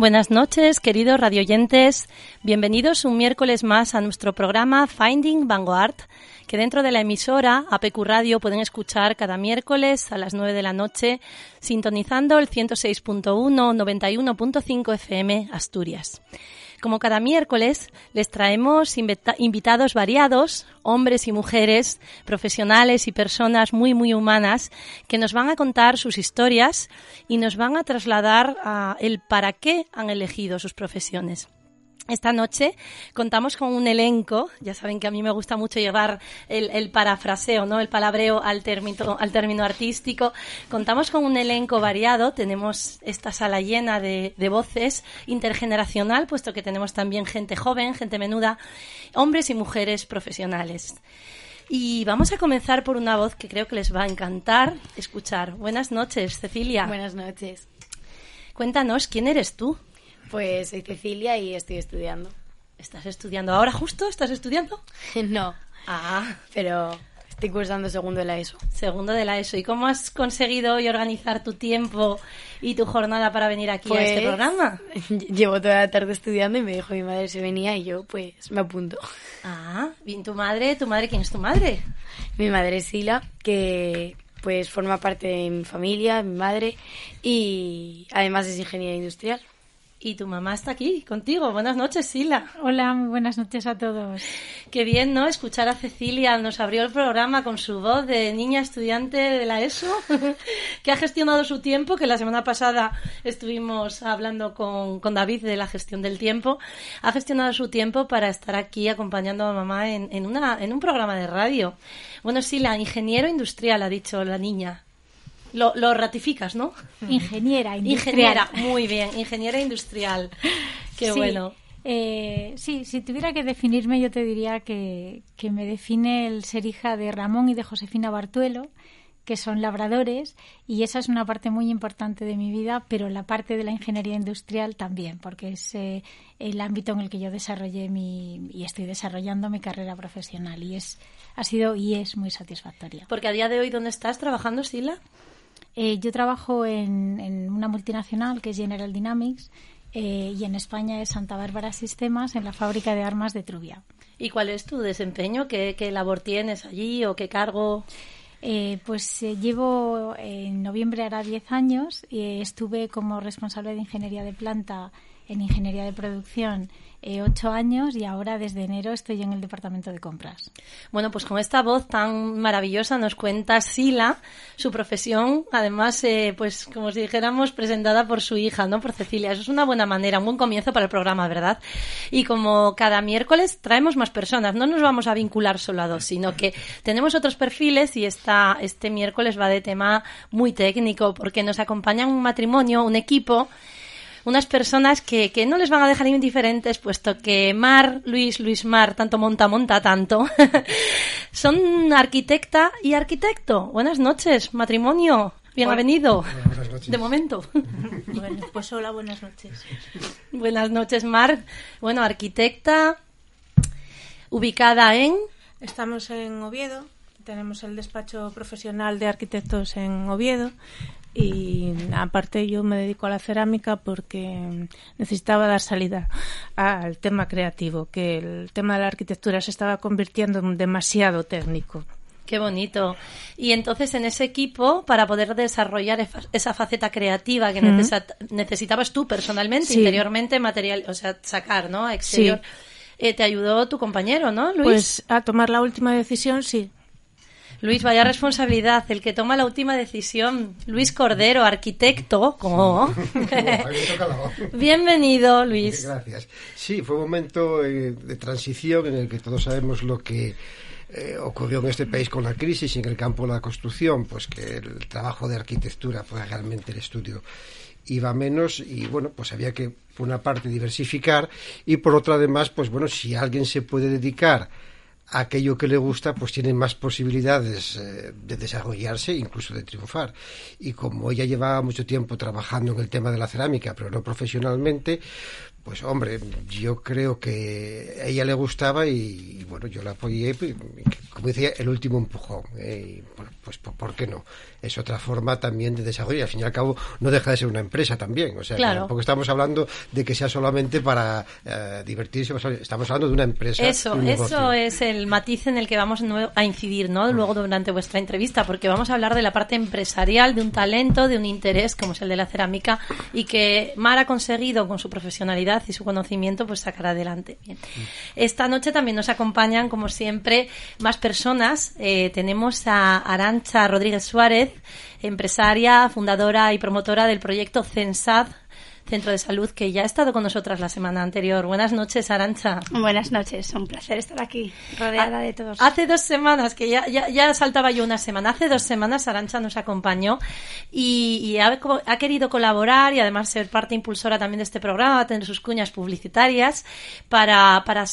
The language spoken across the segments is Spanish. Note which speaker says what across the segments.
Speaker 1: Buenas noches, queridos radioyentes. Bienvenidos un miércoles más a nuestro programa Finding Vanguard, que dentro de la emisora APQ Radio pueden escuchar cada miércoles a las 9 de la noche, sintonizando el 106.1 91.5 FM Asturias. Como cada miércoles, les traemos invitados variados, hombres y mujeres, profesionales y personas muy, muy humanas, que nos van a contar sus historias y nos van a trasladar el para qué han elegido sus profesiones. Esta noche contamos con un elenco, ya saben que a mí me gusta mucho llevar el, parafraseo, ¿no? el palabreo al término, al término artístico. Contamos con un elenco variado, tenemos esta sala llena de, de voces intergeneracional, puesto que tenemos también gente joven, gente menuda, hombres y mujeres profesionales. Y vamos a comenzar por una voz que creo que les va a encantar escuchar. Buenas noches, Cecilia.
Speaker 2: Buenas noches.
Speaker 1: Cuéntanos, ¿quién eres tú?
Speaker 2: Pues soy Cecilia y estoy estudiando.
Speaker 1: ¿Estás estudiando ahora justo? ¿Estás estudiando?
Speaker 2: no.
Speaker 1: Ah.
Speaker 2: Pero estoy cursando segundo de la ESO.
Speaker 1: Segundo de la ESO. ¿Y cómo has conseguido hoy organizar tu tiempo y tu jornada para venir aquí a este pues, programa?
Speaker 2: Llevo toda la tarde estudiando y me dijo mi madre si venía y yo pues me apunto.
Speaker 1: Ah, bien tu madre. ¿Tu madre quién es tu madre?
Speaker 2: Mi madre es Sila, que pues forma parte de mi familia, mi madre y además es ingeniera industrial.
Speaker 1: Y tu mamá está aquí contigo. Buenas noches, Sila.
Speaker 3: Hola, muy buenas noches a todos.
Speaker 1: Qué bien, ¿no? Escuchar a Cecilia. Nos abrió el programa con su voz de niña estudiante de la ESO, que ha gestionado su tiempo, que la semana pasada estuvimos hablando con, con, David de la gestión del tiempo. Ha gestionado su tiempo para estar aquí acompañando a mamá en, en, una, en un programa de radio. Bueno, Sila, ingeniero industrial, ha dicho la niña. Lo, lo ratificas, ¿no?
Speaker 3: Ingeniera industrial.
Speaker 1: Ingeniera, muy bien, ingeniera industrial. Qué bueno.
Speaker 3: Eh, sí, si tuviera que definirme, yo te diría que, que me define el ser hija de Ramón y de Josefina Bartuelo, que son labradores, y esa es una parte muy importante de mi vida, pero la parte de la ingeniería industrial también, porque es eh, el ámbito en el que yo desarrollé mi, y estoy desarrollando mi carrera profesional, y es, ha sido y es muy satisfactoria.
Speaker 1: Porque a día de hoy, ¿dónde estás trabajando, Sila?
Speaker 3: Eh, yo trabajo en, una multinacional que es General Dynamics eh, y en España es Santa Bárbara Sistemas en la fábrica de armas de Trubia.
Speaker 1: ¿Y cuál es tu desempeño? ¿Qué, labor tienes allí o qué cargo?
Speaker 3: Eh, pues llevo en noviembre hará 10 años y estuve como responsable de ingeniería de planta en ingeniería de producción eh, ocho años y ahora desde enero estoy en el departamento de compras.
Speaker 1: Bueno, pues con esta voz tan maravillosa nos cuenta Sila su profesión, además, eh, pues como si dijéramos, presentada por su hija, ¿no? Por Cecilia. Eso es una buena manera, un buen comienzo para el programa, ¿verdad? Y como cada miércoles traemos más personas, no nos vamos a vincular solo a dos, sino que tenemos otros perfiles y esta, este miércoles va de tema muy técnico porque nos acompaña un matrimonio, un equipo unas personas que, que no les van a dejar indiferentes, puesto que Mar, Luis, Luis Mar, tanto monta, monta tanto, son arquitecta y arquitecto. Buenas noches, matrimonio. Bienvenido.
Speaker 4: Buenas noches.
Speaker 1: De momento.
Speaker 5: Bueno, pues hola, buenas noches.
Speaker 1: Buenas noches, Mar. Bueno, arquitecta, ubicada en.
Speaker 5: Estamos en Oviedo. Tenemos el despacho profesional de arquitectos en Oviedo y aparte yo me dedico a la cerámica porque necesitaba dar salida al tema creativo, que el tema de la arquitectura se estaba convirtiendo en demasiado técnico.
Speaker 1: Qué bonito. Y entonces en ese equipo, para poder desarrollar esa faceta creativa que necesitabas tú personalmente, interiormente, material, o sea, sacar, ¿no? exterior. eh, te ayudó tu compañero, ¿no, Luis?
Speaker 5: Pues a tomar la última decisión, sí.
Speaker 1: Luis, vaya responsabilidad, el que toma la última decisión. Luis Cordero, arquitecto. ¿Cómo? Bienvenido, Luis.
Speaker 4: Gracias. Sí, fue un momento eh, de transición en el que todos sabemos lo que eh, ocurrió en este país con la crisis en el campo de la construcción, pues que el trabajo de arquitectura fue realmente el estudio iba menos y bueno, pues había que por una parte diversificar y por otra además, pues bueno, si alguien se puede dedicar aquello que le gusta, pues tiene más posibilidades eh, de desarrollarse, incluso de triunfar. Y como ella llevaba mucho tiempo trabajando en el tema de la cerámica, pero no profesionalmente, pues hombre, yo creo que a ella le gustaba y, bueno, yo la apoyé, como decía, el último empujón. Eh, pues ¿por qué no? Es otra forma también de desarrollo y al fin y al cabo no deja de ser una empresa también. O sea, porque estamos hablando de que sea solamente para eh, divertirse, estamos hablando de una empresa.
Speaker 1: Eso, eso es el matiz en el que vamos a incidir, ¿no? Luego durante vuestra entrevista, porque vamos a hablar de la parte empresarial, de un talento, de un interés como es el de la cerámica y que Mar ha conseguido con su profesionalidad y su conocimiento pues sacar adelante. Esta noche también nos acompañan, como siempre, más personas. Eh, tenemos a Arancha Rodríguez Suárez, empresaria, fundadora y promotora del proyecto CENSAD, Centro de Salud, que ya ha estado con nosotras la semana anterior. Buenas noches, Arancha.
Speaker 6: Buenas noches, un placer estar aquí, rodeada de todos.
Speaker 1: Hace dos semanas, que ya, ya, saltaba yo una semana, hace dos semanas Arancha nos acompañó y, ha, querido colaborar y además ser parte impulsora también de este programa, tener sus cuñas publicitarias para, para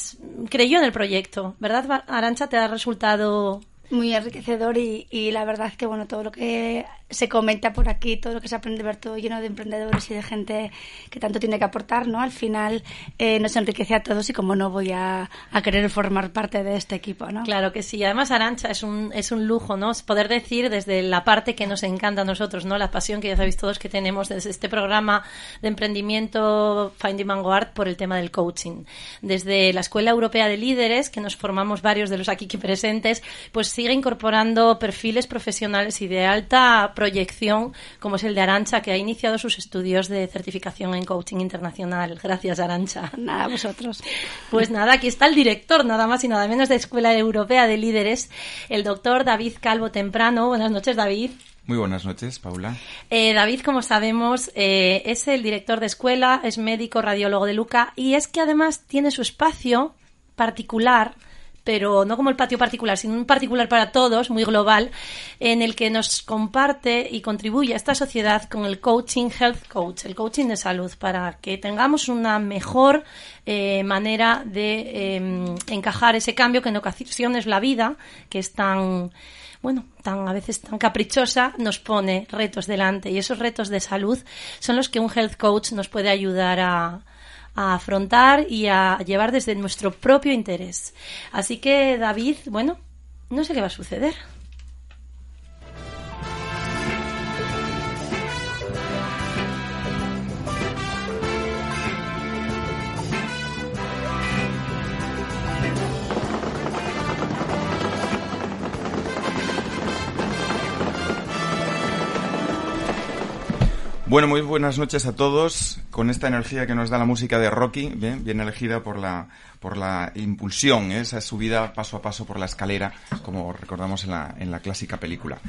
Speaker 1: creyó en el proyecto, ¿verdad, Arancha? ¿Te ha resultado
Speaker 6: muy enriquecedor y, y, la verdad que bueno todo lo que se comenta por aquí, todo lo que se aprende ver todo lleno de emprendedores y de gente que tanto tiene que aportar, ¿no? Al final eh, nos enriquece a todos y como no voy a, a, querer formar parte de este equipo, ¿no?
Speaker 1: Claro que sí. Además, Arancha, es un, es un lujo, ¿no? Poder decir desde la parte que nos encanta a nosotros, ¿no? La pasión que ya sabéis todos que tenemos desde este programa de emprendimiento Finding Vanguard por el tema del coaching. Desde la Escuela Europea de Líderes, que nos formamos varios de los aquí presentes, pues sigue incorporando perfiles profesionales y de alta proyección, como es el de Arancha, que ha iniciado sus estudios de certificación en coaching internacional. Gracias, Arancha.
Speaker 6: Nada, vosotros.
Speaker 1: Pues nada, aquí está el director, nada más y nada menos, de Escuela Europea de Líderes, el doctor David Calvo Temprano. Buenas noches, David.
Speaker 7: Muy buenas noches, Paula.
Speaker 1: Eh, David, como sabemos, eh, es el director de escuela, es médico, radiólogo de Luca y es que además tiene su espacio particular pero no como el patio particular, sino un particular para todos, muy global, en el que nos comparte y contribuye a esta sociedad con el coaching Health Coach, el coaching de salud, para que tengamos una mejor eh, manera de em, encajar ese cambio que en ocasiones la vida, que es tan bueno, tan a veces tan caprichosa, nos pone retos delante. Y esos retos de salud son los que un health coach nos puede ayudar a, a afrontar y a llevar desde nuestro propio interés. Así que, David, bueno, no sé qué va a suceder.
Speaker 7: Bueno, muy buenas noches a todos. Con esta energía que nos da la música de Rocky, bien, elegida por la, por la impulsión, ¿eh? esa subida paso a paso por la escalera, como recordamos en la, en la clásica película.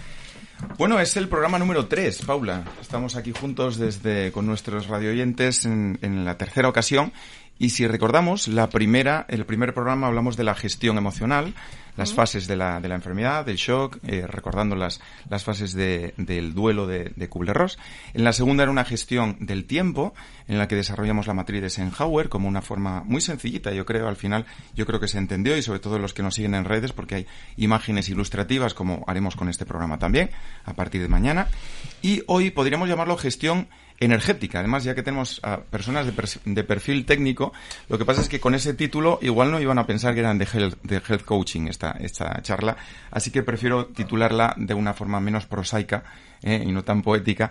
Speaker 7: Bueno, es el programa número 3, Paula. Estamos aquí juntos desde con nuestros radioyentes en, en la tercera ocasión. Y si recordamos, la primera, el primer programa hablamos de la gestión emocional, las fases de la, de la enfermedad, del shock, eh, recordando las, las fases de, del duelo de, de Kubler-Ross. En la segunda era una gestión del tiempo, en la que desarrollamos la matriz de Eisenhower como una forma muy sencillita, yo creo, al final, yo creo que se entendió y sobre todo los que nos siguen en redes, porque hay imágenes ilustrativas, como haremos con este programa también, a partir de mañana. Y hoy podríamos llamarlo gestión energética. Además, ya que tenemos a personas de, perfil técnico, lo que pasa es que con ese título igual no iban a pensar que eran de health, coaching esta, esta charla, así que prefiero titularla de una forma menos prosaica eh, y no tan poética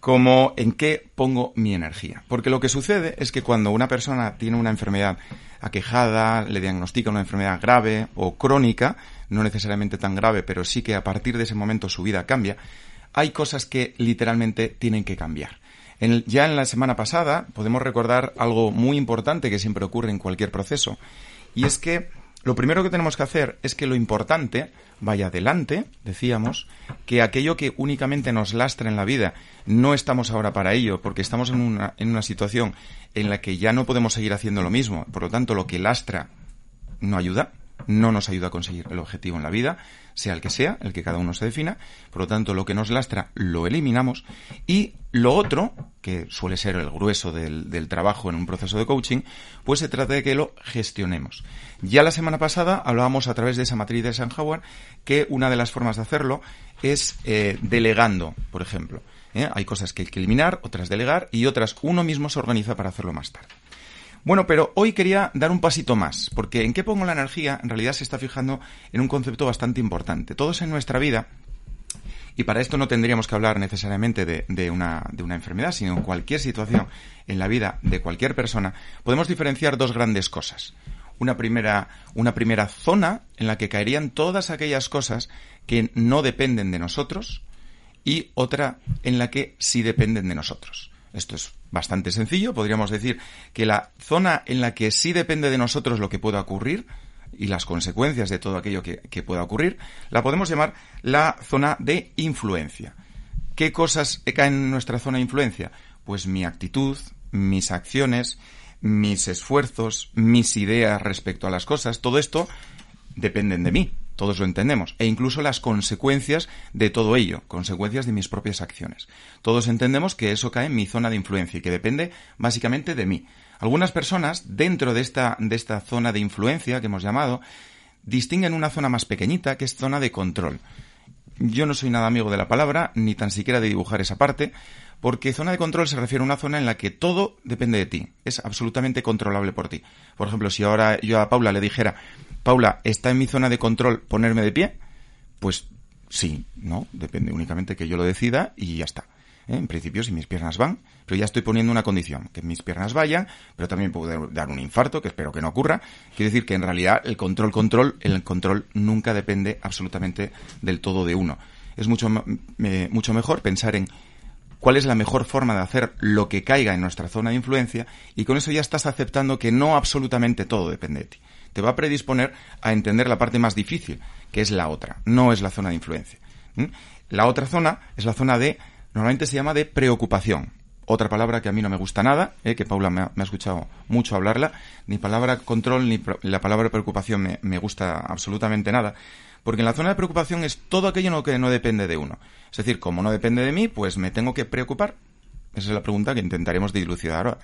Speaker 7: como en qué pongo mi energía. Porque lo que sucede es que cuando una persona tiene una enfermedad aquejada, le diagnostica una enfermedad grave o crónica, no necesariamente tan grave, pero sí que a partir de ese momento su vida cambia, hay cosas que literalmente tienen que cambiar ya en la semana pasada podemos recordar algo muy importante que siempre ocurre en cualquier proceso, Y es que lo primero que tenemos que hacer es que lo importante vaya adelante, decíamos, que aquello que únicamente nos lastra en la vida, no estamos ahora para ello, porque estamos en una, en una situación en la que ya no podemos seguir haciendo lo mismo. Por lo tanto, lo que lastra no ayuda, no nos ayuda a conseguir el objetivo en la vida, sea el que sea, el que cada uno se defina. Por lo tanto, lo que nos lastra lo eliminamos. Y lo otro, que suele ser el grueso del, trabajo en un proceso de coaching, pues se trata de que lo gestionemos. Ya la semana pasada hablábamos a través de esa matriz de Eisenhower que una de las formas de hacerlo es eh, delegando, por ejemplo. ¿eh? Hay cosas que hay que eliminar, otras delegar y otras uno mismo se organiza para hacerlo más tarde. Bueno, pero hoy quería dar un pasito más, porque en qué pongo la energía en realidad se está fijando en un concepto bastante importante. Todos en nuestra vida, y para esto no tendríamos que hablar necesariamente de, una enfermedad, sino en cualquier situación en la vida de cualquier persona, podemos diferenciar dos grandes cosas. Una primera, una primera zona en la que caerían todas aquellas cosas que no dependen de nosotros y otra en la que sí dependen de nosotros. Esto es bastante sencillo. Podríamos decir que la zona en la que sí depende de nosotros lo que pueda ocurrir y las consecuencias de todo aquello que, que pueda ocurrir, la podemos llamar la zona de influencia. ¿Qué cosas caen en nuestra zona de influencia? Pues mi actitud, mis acciones, mis esfuerzos, mis ideas respecto a las cosas, todo esto dependen de mí todos lo entendemos, e incluso las consecuencias de todo ello, consecuencias de mis propias acciones. Todos entendemos que eso cae en mi zona de influencia y que depende básicamente de mí. Algunas personas, dentro de esta, de esta zona de influencia que hemos llamado, distinguen una zona más pequeñita que es zona de control. Yo no soy nada amigo de la palabra, ni tan siquiera de dibujar esa parte, porque zona de control se refiere a una zona en la que todo depende de ti, es absolutamente controlable por ti. Por ejemplo, si ahora yo a Paula le dijera, Paula, ¿está en mi zona de control ponerme de pie? Pues sí, no, depende únicamente que yo lo decida y ya está. ¿Eh? En principio, si mis piernas van, pero ya estoy poniendo una condición, que mis piernas vayan, pero también puedo dar un infarto, que espero que no ocurra. Quiere decir que en realidad el control, control, el control nunca depende absolutamente del todo de uno. Es mucho, mucho mejor pensar en cuál es la mejor forma de hacer lo que caiga en nuestra zona de influencia y con eso ya estás aceptando que no absolutamente todo depende de ti. Te va a predisponer a entender la parte más difícil, que es la otra, no es la zona de influencia. La otra zona es la zona de, normalmente se llama de preocupación. Otra palabra que a mí no me gusta nada, eh, que Paula me ha, escuchado mucho hablarla, ni palabra control ni la palabra preocupación me, me gusta absolutamente nada porque en la zona de preocupación es todo aquello que no depende de uno. Es decir, como no depende de mí, pues me tengo que preocupar. Esa es la pregunta que intentaremos dilucidar ahora.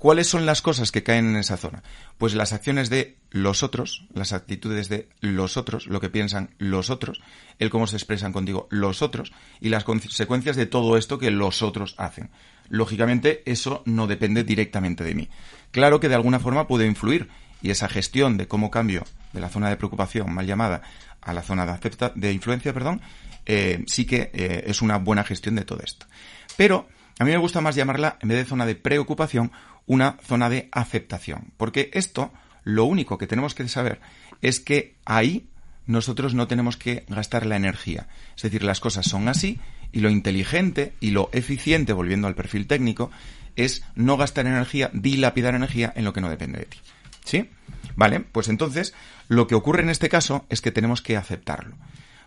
Speaker 7: ¿Cuáles son las cosas que caen en esa zona? Pues las acciones de los otros, las actitudes de los otros, lo que piensan los otros, el cómo se expresan contigo los otros y las consecuencias de todo esto que los otros hacen. Lógicamente, eso no depende directamente de mí. Claro que de alguna forma puede influir y esa gestión de cómo cambio de la zona de preocupación mal llamada a la zona de, acepta, de influencia, perdón, eh, sí que eh, es una buena gestión de todo esto. Pero a mí me gusta más llamarla, en vez de zona de preocupación, una zona de aceptación. Porque esto, lo único que tenemos que saber es que ahí nosotros no tenemos que gastar la energía. Es decir, las cosas son así y lo inteligente y lo eficiente, volviendo al perfil técnico, es no gastar energía, dilapidar energía en lo que no depende de ti. ¿Sí? Vale, pues entonces lo que ocurre en este caso es que tenemos que aceptarlo.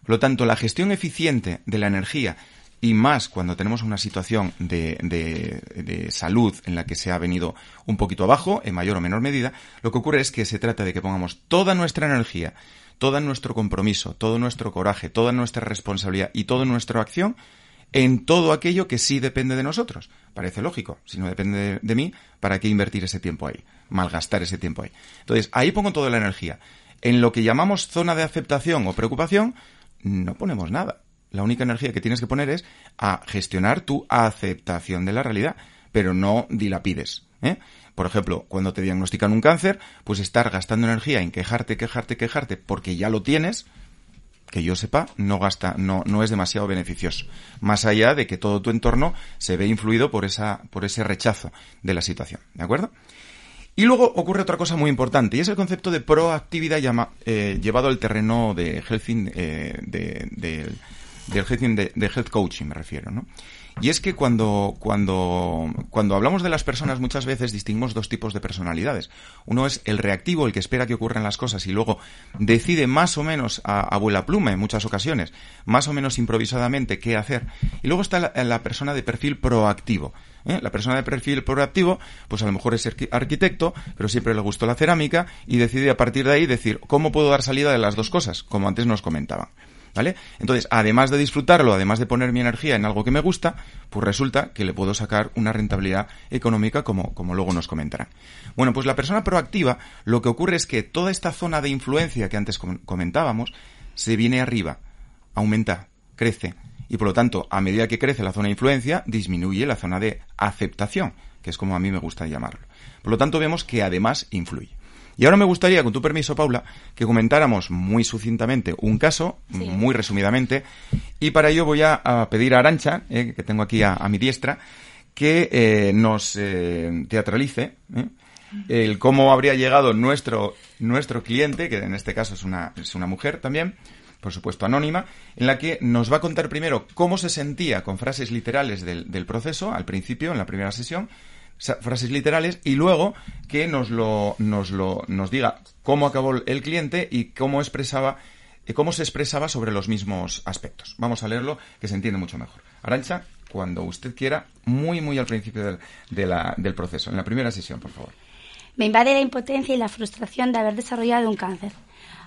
Speaker 7: Por lo tanto, la gestión eficiente de la energía y más cuando tenemos una situación de, de, de, salud en la que se ha venido un poquito abajo, en mayor o menor medida, lo que ocurre es que se trata de que pongamos toda nuestra energía, todo nuestro compromiso, todo nuestro coraje, toda nuestra responsabilidad y toda nuestra acción en todo aquello que sí depende de nosotros. Parece lógico. Si no depende de, de mí, ¿para qué invertir ese tiempo ahí? Malgastar ese tiempo ahí. Entonces, ahí pongo toda la energía. En lo que llamamos zona de aceptación o preocupación, no ponemos nada. La única energía que tienes que poner es a gestionar tu aceptación de la realidad, pero no dilapides. ¿eh? Por ejemplo, cuando te diagnostican un cáncer, pues estar gastando energía en quejarte, quejarte, quejarte, porque ya lo tienes, que yo sepa, no gasta, no, no es demasiado beneficioso. Más allá de que todo tu entorno se ve influido por esa, por ese rechazo de la situación. ¿De acuerdo? Y luego ocurre otra cosa muy importante, y es el concepto de proactividad llama, eh, llevado al terreno de Helfing, eh, de, del de, de coaching, me refiero, ¿no? Y es que cuando, cuando, cuando hablamos de las personas muchas veces distinguimos dos tipos de personalidades. Uno es el reactivo, el que espera que ocurran las cosas y luego decide más o menos a abuela pluma en muchas ocasiones, más o menos improvisadamente qué hacer. Y luego está la, la persona de perfil proactivo. ¿eh? La persona de perfil proactivo, pues a lo mejor es arquitecto, pero siempre le gustó la cerámica y decide a partir de ahí decir, ¿cómo puedo dar salida de las dos cosas? Como antes nos comentaban. ¿Vale? Entonces, además de disfrutarlo, además de poner mi energía en algo que me gusta, pues resulta que le puedo sacar una rentabilidad económica como, como luego nos comentarán. Bueno, pues la persona proactiva, lo que ocurre es que toda esta zona de influencia que antes comentábamos, se viene arriba, aumenta, crece, y por lo tanto, a medida que crece la zona de influencia, disminuye la zona de aceptación, que es como a mí me gusta llamarlo. Por lo tanto, vemos que además influye. Y ahora me gustaría, con tu permiso, Paula, que comentáramos muy sucintamente un caso, muy resumidamente, y para ello voy a, pedir a Arancha, eh, que tengo aquí a, mi diestra, que eh, nos eh, teatralice el cómo habría llegado nuestro, nuestro cliente, que en este caso es una, es una mujer también, por supuesto anónima, en la que nos va a contar primero cómo se sentía con frases literales del, del proceso, al principio, en la primera sesión, frases literales y luego que nos lo, nos lo, nos diga cómo acabó el cliente y cómo expresaba, cómo se expresaba sobre los mismos aspectos. Vamos a leerlo, que se entiende mucho mejor. Arancha, cuando usted quiera, muy, muy al principio del, del proceso, en la primera sesión, por favor.
Speaker 6: Me invade la impotencia y la frustración de haber desarrollado un cáncer.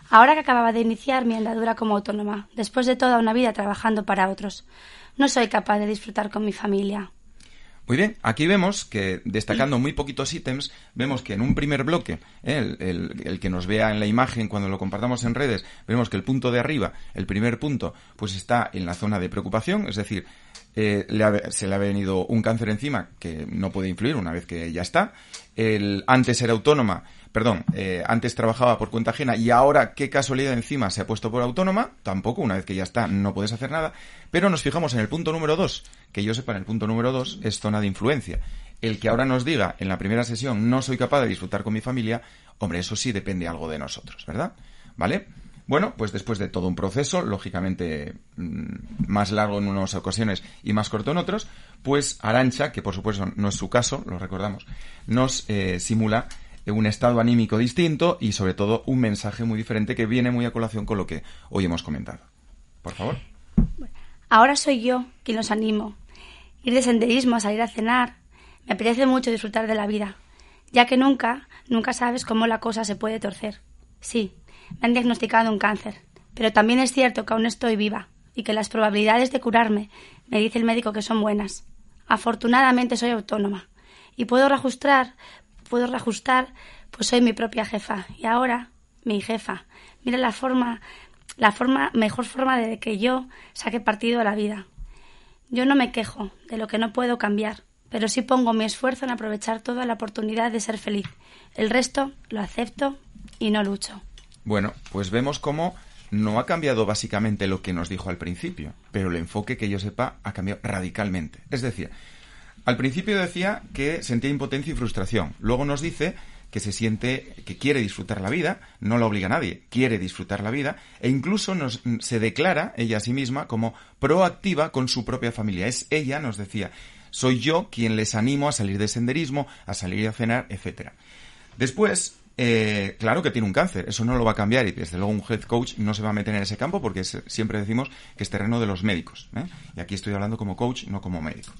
Speaker 6: Ahora que acababa de iniciar mi andadura como autónoma, después de toda una vida trabajando para otros, no soy capaz de disfrutar con mi familia.
Speaker 7: Muy bien, aquí vemos que, destacando muy poquitos ítems, vemos que en un primer bloque, ¿eh? el, que nos vea en la imagen cuando lo compartamos en redes, vemos que el punto de arriba, el primer punto, pues está en la zona de preocupación, es decir, eh, se le ha venido un cáncer encima que no puede influir una vez que ya está. El, antes era autónoma perdón, eh, antes trabajaba por cuenta ajena y ahora qué casualidad encima se ha puesto por autónoma, tampoco, una vez que ya está, no puedes hacer nada, pero nos fijamos en el punto número dos, que yo sepa, en el punto número dos es zona de influencia. El que ahora nos diga en la primera sesión no soy capaz de disfrutar con mi familia, hombre, eso sí depende algo de nosotros, ¿verdad? ¿Vale? Bueno, pues después de todo un proceso, lógicamente mm, más largo en unas ocasiones y más corto en otros, pues Arancha, que por supuesto no es su caso, lo recordamos, nos eh, simula un estado anímico distinto y sobre todo un mensaje muy diferente que viene muy a colación con lo que hoy hemos comentado. Por favor.
Speaker 6: Ahora soy yo quien los animo. Ir de senderismo, a salir a cenar. Me apetece mucho disfrutar de la vida, ya que nunca, nunca sabes cómo la cosa se puede torcer. Sí, me han diagnosticado un cáncer, pero también es cierto que aún estoy viva y que las probabilidades de curarme, me dice el médico que son buenas. Afortunadamente soy autónoma y puedo reajustar puedo reajustar, pues soy mi propia jefa. Y ahora, mi jefa. Mira la forma, la forma, mejor forma de que yo saque partido a la vida. Yo no me quejo de lo que no puedo cambiar, pero sí pongo mi esfuerzo en aprovechar toda la oportunidad de ser feliz. El resto lo acepto y no lucho.
Speaker 7: Bueno, pues vemos cómo no ha cambiado básicamente lo que nos dijo al principio, pero el enfoque que yo sepa ha cambiado radicalmente. Es decir, al principio decía que sentía impotencia y frustración. Luego nos dice que se siente, que quiere disfrutar la vida, no la obliga a nadie, quiere disfrutar la vida, e incluso nos, se declara ella a sí misma como proactiva con su propia familia. Es ella, nos decía, soy yo quien les animo a salir de senderismo, a salir a cenar, etcétera. Después, eh, claro que tiene un cáncer, eso no lo va a cambiar y desde luego un health coach no se va a meter en ese campo porque siempre decimos que es terreno de los médicos. ¿eh? Y aquí estoy hablando como coach, no como médico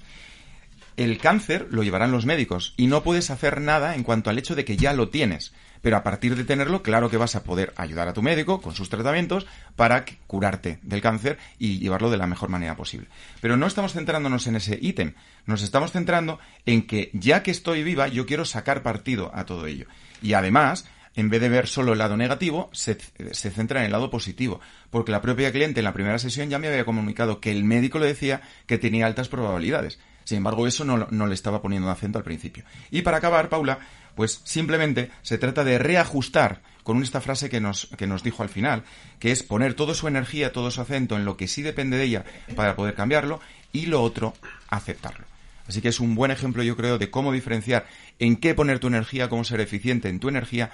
Speaker 7: el cáncer lo llevarán los médicos y no puedes hacer nada en cuanto al hecho de que ya lo tienes. Pero a partir de tenerlo, claro que vas a poder ayudar a tu médico con sus tratamientos para curarte del cáncer y llevarlo de la mejor manera posible. Pero no estamos centrándonos en ese ítem, nos estamos centrando en que ya que estoy viva, yo quiero sacar partido a todo ello. Y además, en vez de ver solo el lado negativo, se, se, centra en el lado positivo. Porque la propia cliente en la primera sesión ya me había comunicado que el médico le decía que tenía altas probabilidades. Sin embargo, eso no, le estaba poniendo acento al principio. Y para acabar, Paula, pues simplemente se trata de reajustar con esta frase que nos, que nos dijo al final, que es poner toda su energía, todo su acento en lo que sí depende de ella para poder cambiarlo y lo otro, aceptarlo. Así que es un buen ejemplo, yo creo, de cómo diferenciar en qué poner tu energía, cómo ser eficiente en tu energía,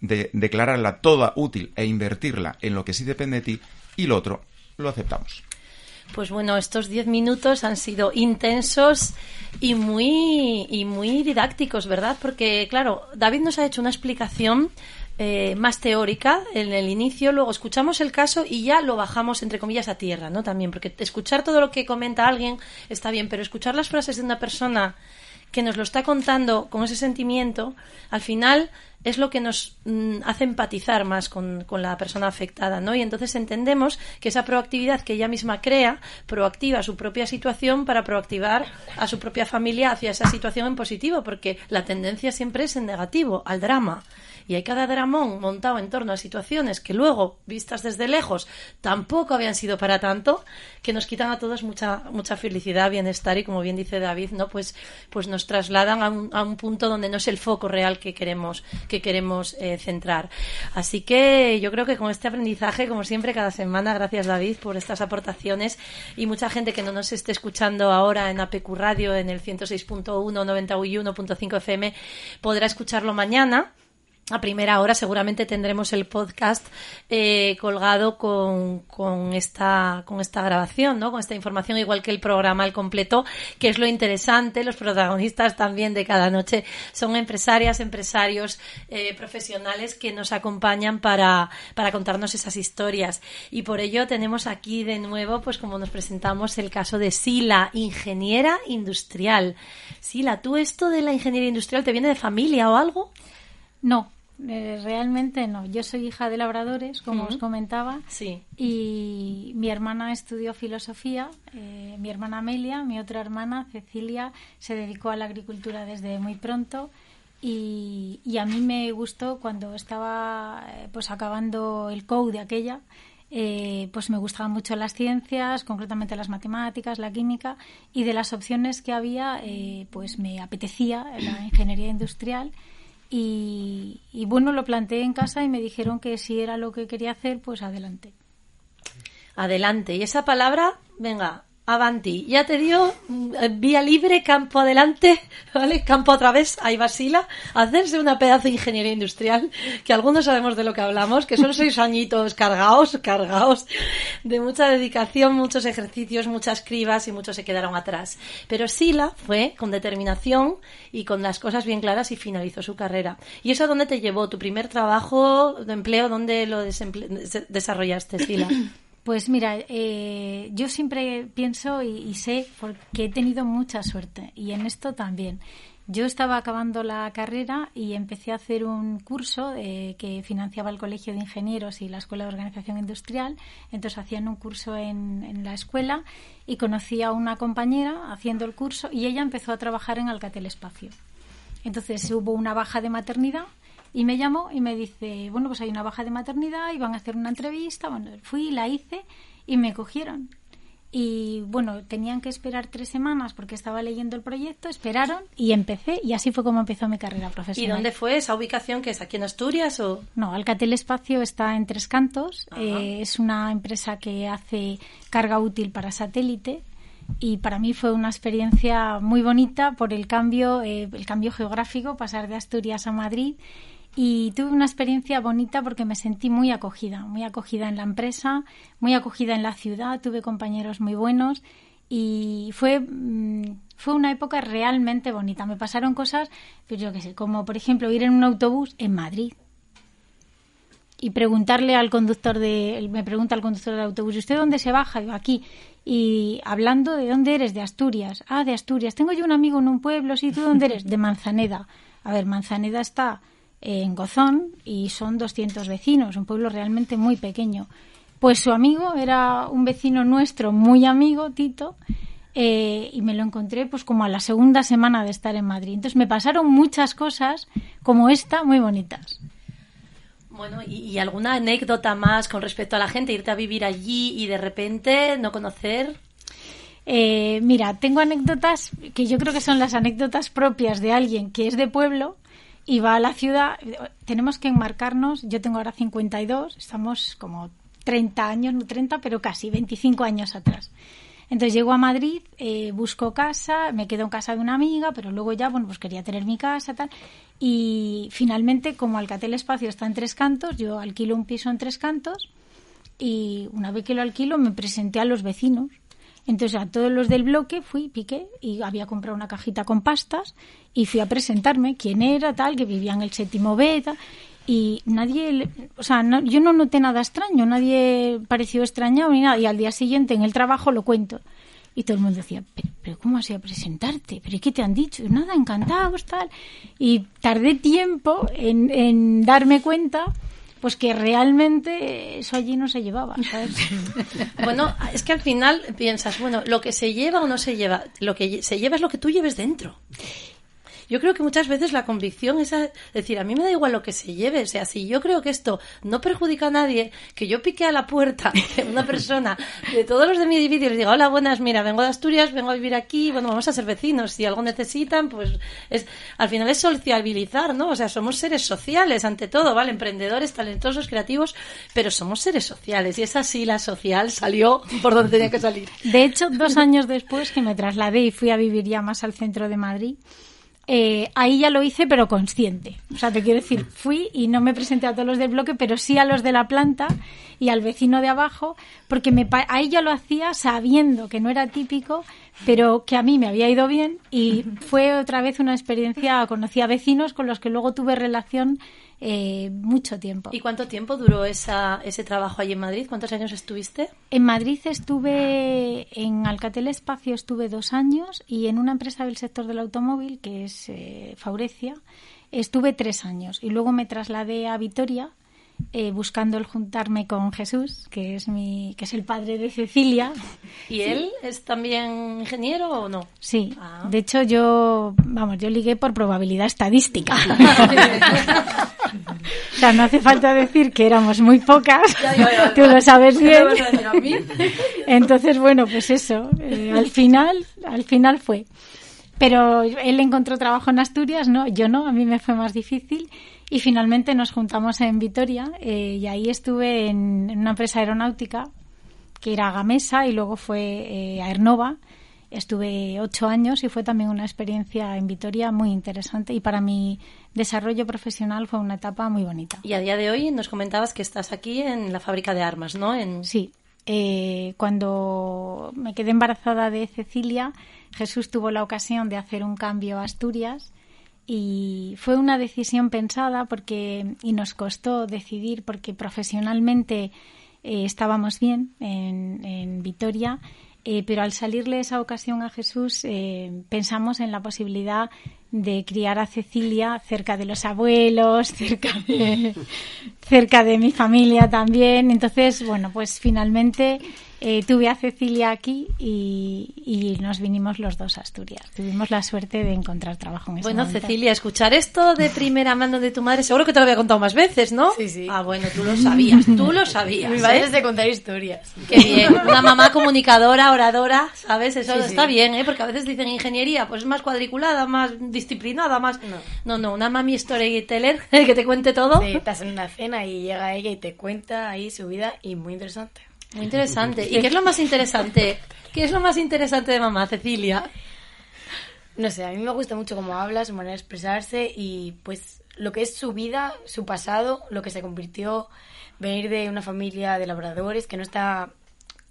Speaker 7: de declararla toda útil e invertirla en lo que sí depende de ti y lo otro lo aceptamos.
Speaker 1: Pues bueno, estos diez minutos han sido intensos y muy, y muy didácticos, ¿verdad? Porque, claro, David nos ha hecho una explicación eh, más teórica en el inicio, luego escuchamos el caso y ya lo bajamos entre comillas a tierra, ¿no? También, porque escuchar todo lo que comenta alguien está bien, pero escuchar las frases de una persona que nos lo está contando con ese sentimiento, al final es lo que nos mm, hace empatizar más con, con, la persona afectada, ¿no? Y entonces entendemos que esa proactividad que ella misma crea proactiva su propia situación para proactivar a su propia familia hacia esa situación en positivo, porque la tendencia siempre es en negativo, al drama y hay cada dramón montado en torno a situaciones que luego, vistas desde lejos, tampoco habían sido para tanto, que nos quitan a todos mucha, mucha felicidad, bienestar y, como bien dice David, ¿no? pues, pues nos trasladan a un, a un punto donde no es el foco real que queremos, que queremos eh, centrar. Así que yo creo que con este aprendizaje, como siempre, cada semana, gracias David por estas aportaciones y mucha gente que no nos esté escuchando ahora en APQ Radio en el 106.1, 91.5 FM podrá escucharlo mañana a primera hora seguramente tendremos el podcast eh, colgado con, con, esta, con esta grabación, ¿no? con esta información, igual que el programa al completo, que es lo interesante. Los protagonistas también de cada noche son empresarias, empresarios, eh, profesionales que nos acompañan para, para contarnos esas historias. Y por ello tenemos aquí de nuevo, pues como nos presentamos, el caso de Sila, ingeniera industrial. Sila, ¿tú esto de la ingeniería industrial te viene de familia o algo?
Speaker 3: No, eh, realmente no. Yo soy hija de labradores, como os comentaba.
Speaker 1: Sí.
Speaker 3: Y mi hermana estudió filosofía. Eh, mi hermana Amelia, mi otra hermana Cecilia, se dedicó a la agricultura desde muy pronto. Y, y a mí me gustó cuando estaba eh, pues acabando el COU de aquella. pues me gustaban mucho las ciencias, concretamente las matemáticas, la química, y de las opciones que había, pues me apetecía la ingeniería industrial y, bueno, lo planteé en casa y me dijeron que si era lo que quería hacer, pues adelante.
Speaker 1: Adelante. Y esa palabra, venga, Avanti. Ya te dio mm, vía libre, campo adelante, ¿vale? Campo a través, ahí Basila, hacerse una pedazo de ingeniería industrial, que algunos sabemos de lo que hablamos, que son seis añitos cargados, cargados, de mucha dedicación, muchos ejercicios, muchas cribas y muchos se quedaron atrás. Pero Sila fue con determinación y con las cosas bien claras y finalizó su carrera. ¿Y eso a dónde te llevó? ¿Tu primer trabajo de empleo? ¿Dónde lo desarrollaste, Sila?
Speaker 3: Pues mira, eh, yo siempre pienso y, sé porque he tenido mucha suerte y en esto también. Yo estaba acabando la carrera y empecé a hacer un curso eh, que financiaba el Colegio de Ingenieros y la Escuela de Organización Industrial. Entonces hacían un curso en, en la escuela y conocí a una compañera haciendo el curso y ella empezó a trabajar en Alcatel Espacio. Entonces hubo una baja de maternidad y me llamó y me dice, bueno, pues hay una baja de maternidad y van a hacer una entrevista. Bueno, fui, la hice y me cogieron. Y bueno, tenían que esperar tres semanas porque estaba leyendo el proyecto, esperaron y empecé y así fue como empezó mi carrera profesional.
Speaker 1: ¿Y dónde fue esa ubicación que es aquí en Asturias o?
Speaker 3: No, Alcatel Espacio está en Tres Cantos, eh, es una empresa que hace carga útil para satélite y para mí fue una experiencia muy bonita por el cambio, eh, el cambio geográfico, pasar de Asturias a Madrid y tuve una experiencia bonita porque me sentí muy acogida, muy acogida en la empresa, muy acogida en la ciudad, tuve compañeros muy buenos y fue, mm, fue una época realmente bonita. Me pasaron cosas, pues yo qué sé, como por ejemplo ir en un autobús en Madrid y preguntarle al conductor de, me pregunta al conductor del autobús, ¿y usted dónde se baja? Yo aquí. Y hablando de dónde eres, de Asturias. Ah, de Asturias. Tengo yo un amigo en un pueblo, sí, ¿tú dónde eres? De Manzaneda. A ver, Manzaneda está en Gozón y son 200 vecinos, un pueblo realmente muy pequeño. Pues su amigo era un vecino nuestro, muy amigo, Tito, eh, y me lo encontré pues como a la segunda semana de estar en Madrid. Entonces me pasaron muchas cosas como esta muy bonitas.
Speaker 1: Bueno, ¿y, alguna anécdota más con respecto a la gente, irte a vivir allí y de repente no conocer?
Speaker 3: Eh, mira, tengo anécdotas que yo creo que son las anécdotas propias de alguien que es de pueblo y va a la ciudad. Tenemos que enmarcarnos, yo tengo ahora 52, estamos como 30 años, no 30, pero casi 25 años atrás. Entonces llego a Madrid, eh, busco casa, me quedo en casa de una amiga, pero luego ya, bueno, pues quería tener mi casa, tal. Y finalmente, como Alcatel Espacio está en Tres Cantos, yo alquilo un piso en Tres Cantos y una vez que lo alquilo me presenté a los vecinos Entonces a todos los del bloque fui, piqué y había comprado una cajita con pastas y fui a presentarme quién era, tal, que vivía en el séptimo B, tal, y nadie, o sea, yo no noté nada extraño, nadie pareció extrañado ni nada, y al día siguiente en el trabajo lo cuento. Y todo el mundo decía, pero, ¿cómo has ido a presentarte? ¿Pero qué te han dicho? nada, encantados, tal. Y tardé tiempo en darme cuenta pues que realmente eso allí no se llevaba. ¿sabes?
Speaker 1: bueno, es que al final piensas, bueno, lo que se lleva o no se lleva, lo que se lleva es lo que tú lleves dentro. Yo creo que muchas veces la convicción es decir, a mí me da igual lo que se lleve, o sea, si yo creo que esto no perjudica a nadie, que yo pique a la puerta de una persona, de todos los de mi edificio, y les diga, hola, buenas, mira, vengo de Asturias, vengo a vivir aquí, bueno, vamos a ser vecinos, si algo necesitan, pues es, al final es sociabilizar, ¿no? O sea, somos seres sociales ante todo, ¿vale? Emprendedores, talentosos, creativos, pero somos seres sociales, y esa sí, la social salió por donde tenía que salir.
Speaker 3: De hecho, dos años después que me trasladé y fui a vivir ya más al centro de Madrid, eh, ahí ya lo hice, pero consciente. O sea, te quiero decir, fui y no me presenté a todos los del bloque, pero sí a los de la planta y al vecino de abajo, porque me, ahí ya lo hacía sabiendo que no era típico, pero que a mí me había ido bien y fue otra vez una experiencia, conocí a vecinos con los que luego tuve relación eh, mucho tiempo.
Speaker 1: ¿Y cuánto tiempo duró esa, ese trabajo allí en Madrid? ¿Cuántos años estuviste?
Speaker 3: En Madrid estuve, en Alcatel Espacio estuve dos años y en una empresa del sector del automóvil, que es eh, Faurecia, estuve tres años. Y luego me trasladé a Vitoria, eh, buscando el juntarme con Jesús, que es mi, que es el padre de Cecilia.
Speaker 1: ¿Y él es también ingeniero o no?
Speaker 3: Sí. Ah. De hecho, yo, vamos, yo ligué por probabilidad estadística. o sea, no hace falta decir que éramos muy pocas. Tú lo sabes bien. Entonces, bueno, pues eso. Eh, al final, al final fue. Pero él encontró trabajo en Asturias, no, yo no, a mí me fue más difícil y finalmente nos juntamos en Vitoria eh, y ahí estuve en, una empresa aeronáutica que era Gamesa y luego fue eh, Aernova. Estuve ocho años y fue también una experiencia en Vitoria muy interesante y para mi desarrollo profesional fue una etapa muy bonita.
Speaker 1: Y a día de hoy nos comentabas que estás aquí en la fábrica de armas, ¿no? En...
Speaker 3: Sí. Eh, cuando me quedé embarazada de Cecilia, Jesús tuvo la ocasión de hacer un cambio a Asturias y fue una decisión pensada porque y nos costó decidir porque profesionalmente eh, estábamos bien en, en Vitoria eh, pero al salirle esa ocasión a Jesús eh, pensamos en la posibilidad de criar a Cecilia cerca de los abuelos, cerca de, cerca de mi familia también. Entonces, bueno, pues finalmente eh, tuve a Cecilia aquí y, nos vinimos los dos a Asturias. Tuvimos la suerte de encontrar trabajo en ese
Speaker 1: Bueno, Cecilia, escuchar esto de primera mano de tu madre, seguro que te lo había contado más veces, ¿no?
Speaker 2: Sí, sí.
Speaker 1: Ah, bueno, tú lo sabías, tú lo sabías.
Speaker 2: Mi madre es de contar historias.
Speaker 1: Qué bien. Una mamá comunicadora, oradora, ¿sabes? Eso está bien, ¿eh? Porque a veces dicen ingeniería, pues es más cuadriculada, más disciplinada, más... No, no, no una mami storyteller que te cuente todo.
Speaker 2: Sí, estás en una cena y llega ella y te cuenta ahí su vida y muy interesante.
Speaker 1: Muy interesante. ¿Y qué es lo más interesante? ¿Qué es lo más interesante de mamá, Cecilia?
Speaker 2: No sé, a mí me gusta mucho cómo habla, su manera de expresarse y pues lo que es su vida, su pasado, lo que se convirtió, venir de una familia de labradores que no está,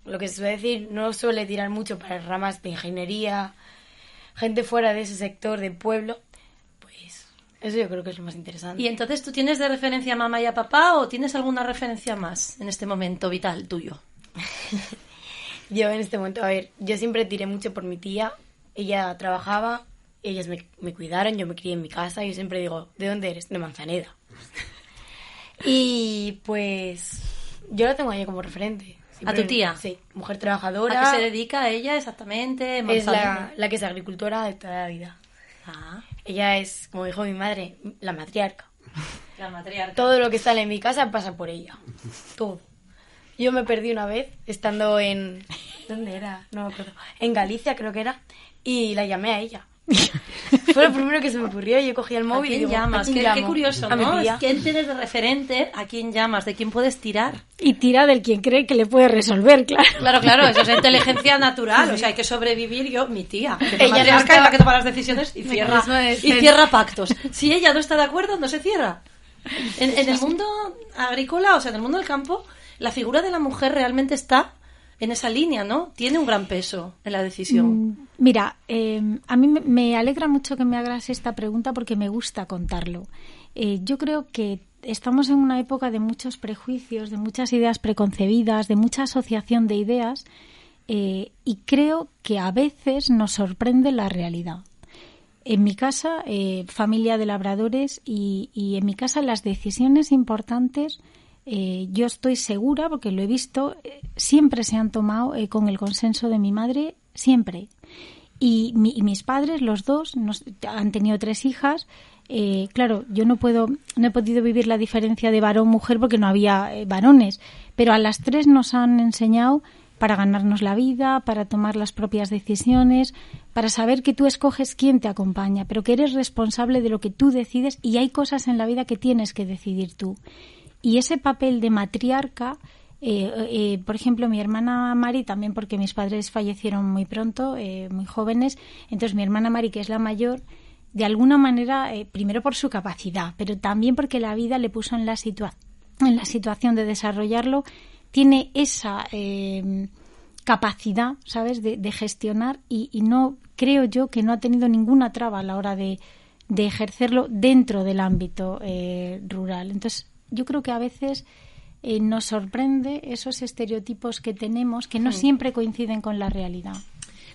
Speaker 2: lo que se suele decir, no suele tirar mucho para ramas de ingeniería, gente fuera de ese sector del pueblo, pues eso yo creo que es lo más interesante.
Speaker 1: ¿Y entonces tú tienes de referencia a mamá y a papá o tienes alguna referencia más en este momento vital tuyo?
Speaker 2: yo en este momento, a ver, yo siempre tiré mucho por mi tía. Ella trabajaba, ellas me, me cuidaron, yo me crié en mi casa. Y yo siempre digo, ¿de dónde eres? De Manzaneda. y pues yo la tengo a ella como referente.
Speaker 1: ¿A tu tía?
Speaker 2: Sí, mujer trabajadora.
Speaker 1: ¿A qué se dedica ella exactamente?
Speaker 2: Es la, la, que es agricultora de toda la vida.
Speaker 1: Ah.
Speaker 2: Ella es, como dijo mi madre, la matriarca.
Speaker 1: La matriarca.
Speaker 2: Todo lo que sale en mi casa pasa por ella. Todo. Yo me perdí una vez estando en... ¿Dónde era? No me acuerdo. En Galicia creo que era. Y la llamé a ella. Fue lo primero que se me ocurrió. Yo cogí el móvil
Speaker 1: y
Speaker 2: digo,
Speaker 1: llamas? Qué, qué, curioso, ¿no? ¿Quién tienes de referente? ¿A quién llamas? ¿De quién puedes tirar?
Speaker 3: Y tira del quien cree que le puede resolver, claro.
Speaker 1: Claro, claro. Eso es inteligencia natural. O sea, hay que sobrevivir. Yo, mi tía. Ella es la que toma las decisiones y cierra, y cierra pactos. Si ella no está de acuerdo, no se cierra. En, en el mundo agrícola, o sea, en el mundo del campo, la figura de la mujer realmente está en esa línea, ¿no? Tiene un gran peso en la decisión.
Speaker 3: Mm, mira, eh, a mí me alegra mucho que me hagas esta pregunta porque me gusta contarlo. Eh, yo creo que estamos en una época de muchos prejuicios, de muchas ideas preconcebidas, de mucha asociación de ideas eh, y creo que a veces nos sorprende la realidad. En mi casa, familia de labradores y, en mi casa las decisiones importantes eh, yo estoy segura, porque lo he visto, eh, siempre se han tomado eh, con el consenso de mi madre, siempre. Y, mis padres, los dos, han tenido tres hijas. claro, yo no puedo, no he podido vivir la diferencia de varón-mujer porque no había varones, pero a las tres nos han enseñado para ganarnos la vida, para tomar las propias decisiones, para saber que tú escoges quién te acompaña, pero que eres responsable de lo que tú decides y hay cosas en la vida que tienes que decidir tú. Y ese papel de matriarca, eh, eh, por ejemplo, mi hermana Mari, también porque mis padres fallecieron muy pronto, eh, muy jóvenes, entonces mi hermana Mari, que es la mayor, de alguna manera, primero por su capacidad, pero también porque la vida le puso en la, en la situación de desarrollarlo, tiene esa capacidad, ¿sabes?, de, gestionar y, no creo yo que no ha tenido ninguna traba a la hora de, de ejercerlo dentro del ámbito rural. Entonces, yo creo que a veces eh, nos sorprende esos estereotipos que tenemos que no siempre coinciden con la realidad.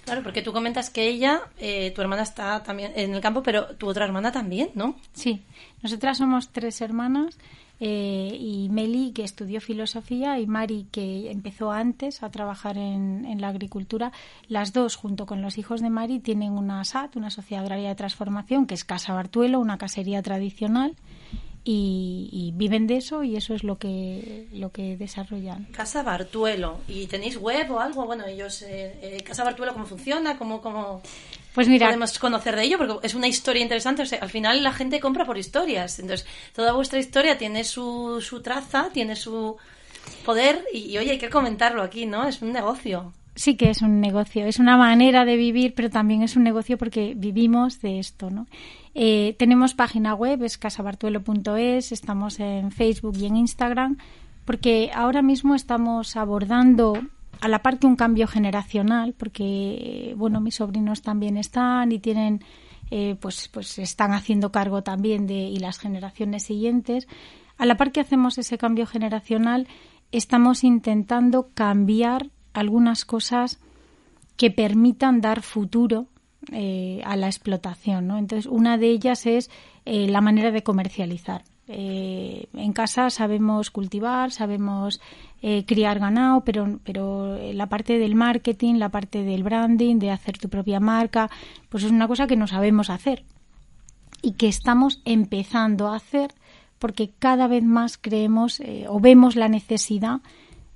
Speaker 1: Claro, porque tú comentas que ella, eh, tu hermana está también en el campo, pero tu otra hermana también, ¿no?
Speaker 3: Sí, nosotras somos tres hermanas eh, y Meli, que estudió filosofía, y Mari, que empezó antes a trabajar en, en, la agricultura. Las dos, junto con los hijos de Mari, tienen una SAT, una Sociedad Agraria de Transformación, que es Casa Bartuelo, una casería tradicional y, viven de eso y eso es lo que lo que desarrollan.
Speaker 1: Casa Bartuelo. Y tenéis web o algo bueno ellos eh, eh, Casa Bartuelo cómo funciona cómo cómo pues mira, podemos conocer de ello porque es una historia interesante. O sea, al final la gente compra por historias. Entonces toda vuestra historia tiene su, su traza tiene su poder y, y oye hay que comentarlo aquí no es un negocio.
Speaker 3: Sí que es un negocio, es una manera de vivir, pero también es un negocio porque vivimos de esto, ¿no? Eh, tenemos página web, es casabartuelo.es, estamos en Facebook y en Instagram, porque ahora mismo estamos abordando a la parte un cambio generacional, porque bueno, mis sobrinos también están y tienen eh, pues pues están haciendo cargo también de y las generaciones siguientes. A la par que hacemos ese cambio generacional, estamos intentando cambiar algunas cosas que permitan dar futuro eh, a la explotación. ¿no? Entonces, una de ellas es eh, la manera de comercializar. Eh, en casa sabemos cultivar, sabemos criar ganado, pero, pero la parte del marketing, la parte del branding, de hacer tu propia marca, pues es una cosa que no sabemos hacer y que estamos empezando a hacer porque cada vez más creemos o vemos la necesidad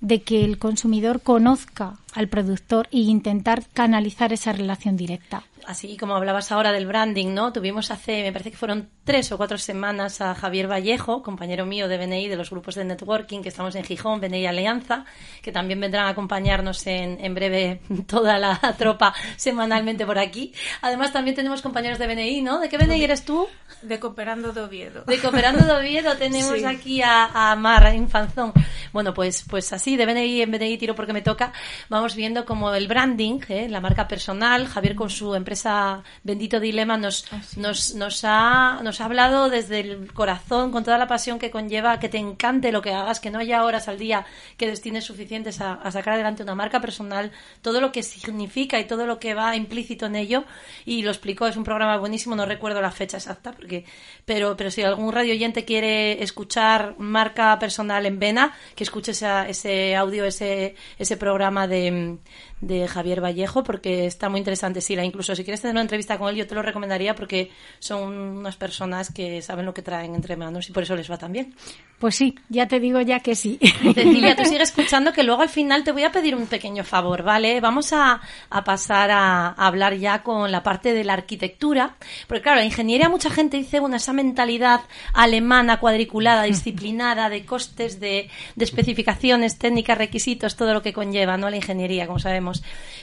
Speaker 3: de que el consumidor conozca al productor e intentar canalizar esa relación directa
Speaker 1: así como hablabas ahora del branding, ¿no? Tuvimos hace, me parece que fueron tres o cuatro semanas a Javier Vallejo, compañero mío de BNI, de los grupos de networking, que estamos en Gijón, BNI Alianza, que también vendrán a acompañarnos en, en breve toda la tropa semanalmente por aquí. Además, también tenemos compañeros de BNI, ¿no? ¿De qué BNI eres tú?
Speaker 5: De Cooperando de Oviedo.
Speaker 1: De Cooperando de Oviedo tenemos aquí a, a Mar Infanzón. Bueno, pues, pues así, de BNI en BNI tiro porque me toca, vamos viendo como el branding, ¿eh? la marca personal, Javier con su empresa esa Bendito Dilema nos, nos, nos, ha, nos ha hablado desde el corazón, con toda la pasión que conlleva, que te encante lo que hagas, que no haya horas al día que destines suficientes a, sacar adelante una marca personal, todo lo que significa y todo lo que va implícito en ello. Y lo explicó, es un programa buenísimo, no recuerdo la fecha exacta, porque, pero, pero si algún radio oyente quiere escuchar marca personal en Vena, que escuche ese audio, ese, ese programa de, 嗯。Javier Vallejo, porque está muy interesante, Sila. Incluso si quieres tener una entrevista con él, yo te lo recomendaría porque son unas personas que saben lo que traen entre manos y por eso les va tan bien.
Speaker 3: Pues sí, ya te digo ya que sí.
Speaker 1: Cecilia, tú sigues escuchando que luego al final te voy a pedir un pequeño favor, ¿vale? Vamos a, a pasar a, hablar ya con la parte de la arquitectura, porque claro, la ingeniería mucha gente dice, bueno, esa mentalidad alemana, cuadriculada, disciplinada, de costes, de, de especificaciones técnicas, requisitos, todo lo que conlleva, ¿no? La ingeniería, como sabemos.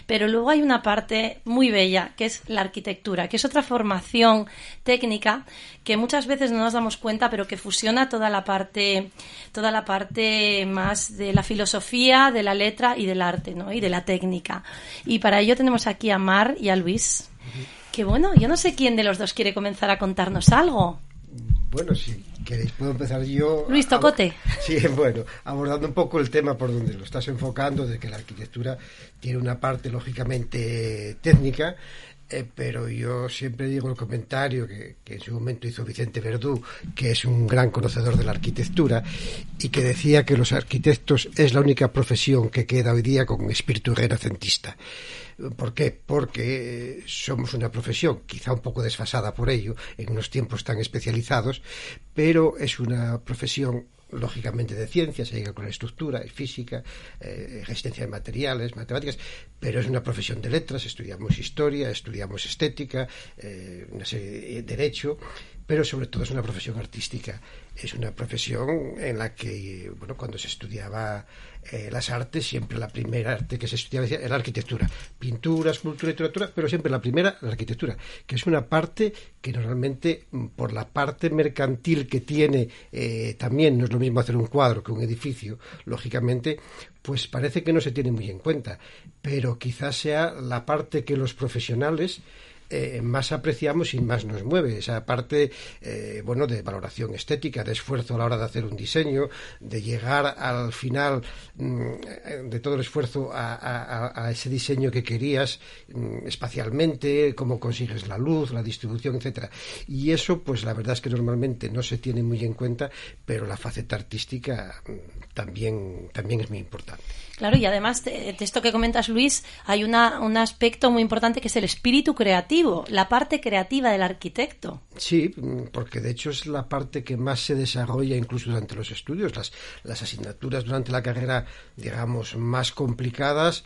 Speaker 1: Pero luego hay una parte muy bella, que es la arquitectura, que es otra formación técnica que muchas veces no nos damos cuenta, pero que fusiona toda la parte, toda la parte más de la filosofía, de la letra y del arte, ¿no? Y de la técnica. Y para ello tenemos aquí a Mar y a Luis. Que bueno, yo no sé quién de los dos quiere comenzar a contarnos algo.
Speaker 4: Bueno, si queréis puedo empezar yo.
Speaker 1: Luis Tocote.
Speaker 4: Sí, bueno, abordando un poco el tema por donde lo estás enfocando, de que la arquitectura tiene una parte lógicamente técnica, eh, pero yo siempre digo el comentario que, que, en su momento hizo Vicente Verdú, que es un gran conocedor de la arquitectura, y que decía que los arquitectos es la única profesión que queda hoy día con espíritu renacentista. Por qué? Porque somos una profesión, quizá un poco desfasada por ello, en unos tiempos tan especializados, pero es una profesión lógicamente de ciencias, se llega con la estructura, es física, eh, resistencia de materiales, matemáticas, pero es una profesión de letras, estudiamos historia, estudiamos estética, eh, una serie de derecho, pero sobre todo es una profesión artística. Es una profesión en la que, bueno, cuando se estudiaba eh, las artes, siempre la primera arte que se estudiaba era la arquitectura. Pintura, escultura, literatura, pero siempre la primera, la arquitectura, que es una parte que normalmente, mm, por la parte mercantil que tiene, eh, también no es lo mismo hacer un cuadro que un edificio, lógicamente, pues parece que no se tiene muy en cuenta. Pero quizás sea la parte que los profesionales eh, más apreciamos y más nos mueve. Esa parte, eh, bueno, de valoración estética, de esfuerzo a la hora de hacer un diseño, de llegar al final mm, de todo el esfuerzo a, ese diseño que querías mm, espacialmente, cómo consigues la luz, la distribución, etcétera. Y eso, pues la verdad es que normalmente no se tiene muy en cuenta, pero la faceta artística mm, también, también es muy importante.
Speaker 1: Claro, y además de, esto que comentas, Luis, hay una, un aspecto muy importante que es el espíritu creativo, la parte creativa del arquitecto.
Speaker 4: Sí, porque de hecho es la parte que más se desarrolla incluso durante los estudios. Las, las asignaturas durante la carrera, digamos, más complicadas,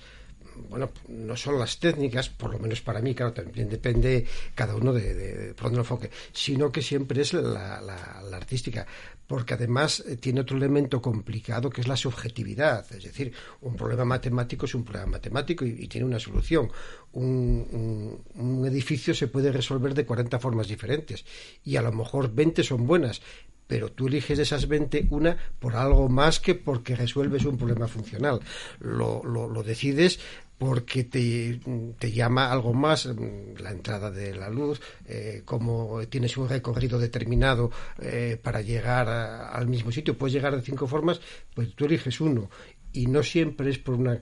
Speaker 4: bueno, no son las técnicas, por lo menos para mí, claro, también depende cada uno de, de, lo enfoque, sino que siempre es la, la, artística porque además eh, tiene otro elemento complicado que es la subjetividad. Es decir, un problema matemático es un problema matemático y, tiene una solución. Un, un, un, edificio se puede resolver de 40 formas diferentes y a lo mejor 20 son buenas, pero tú eliges de esas 20 una por algo más que porque resuelves un problema funcional. Lo, lo, lo decides porque te, te, llama algo más mm, la entrada de la luz, eh, como tienes un recorrido determinado eh, para llegar al mismo sitio, puedes llegar de cinco formas, pues tú eliges uno y no siempre es por una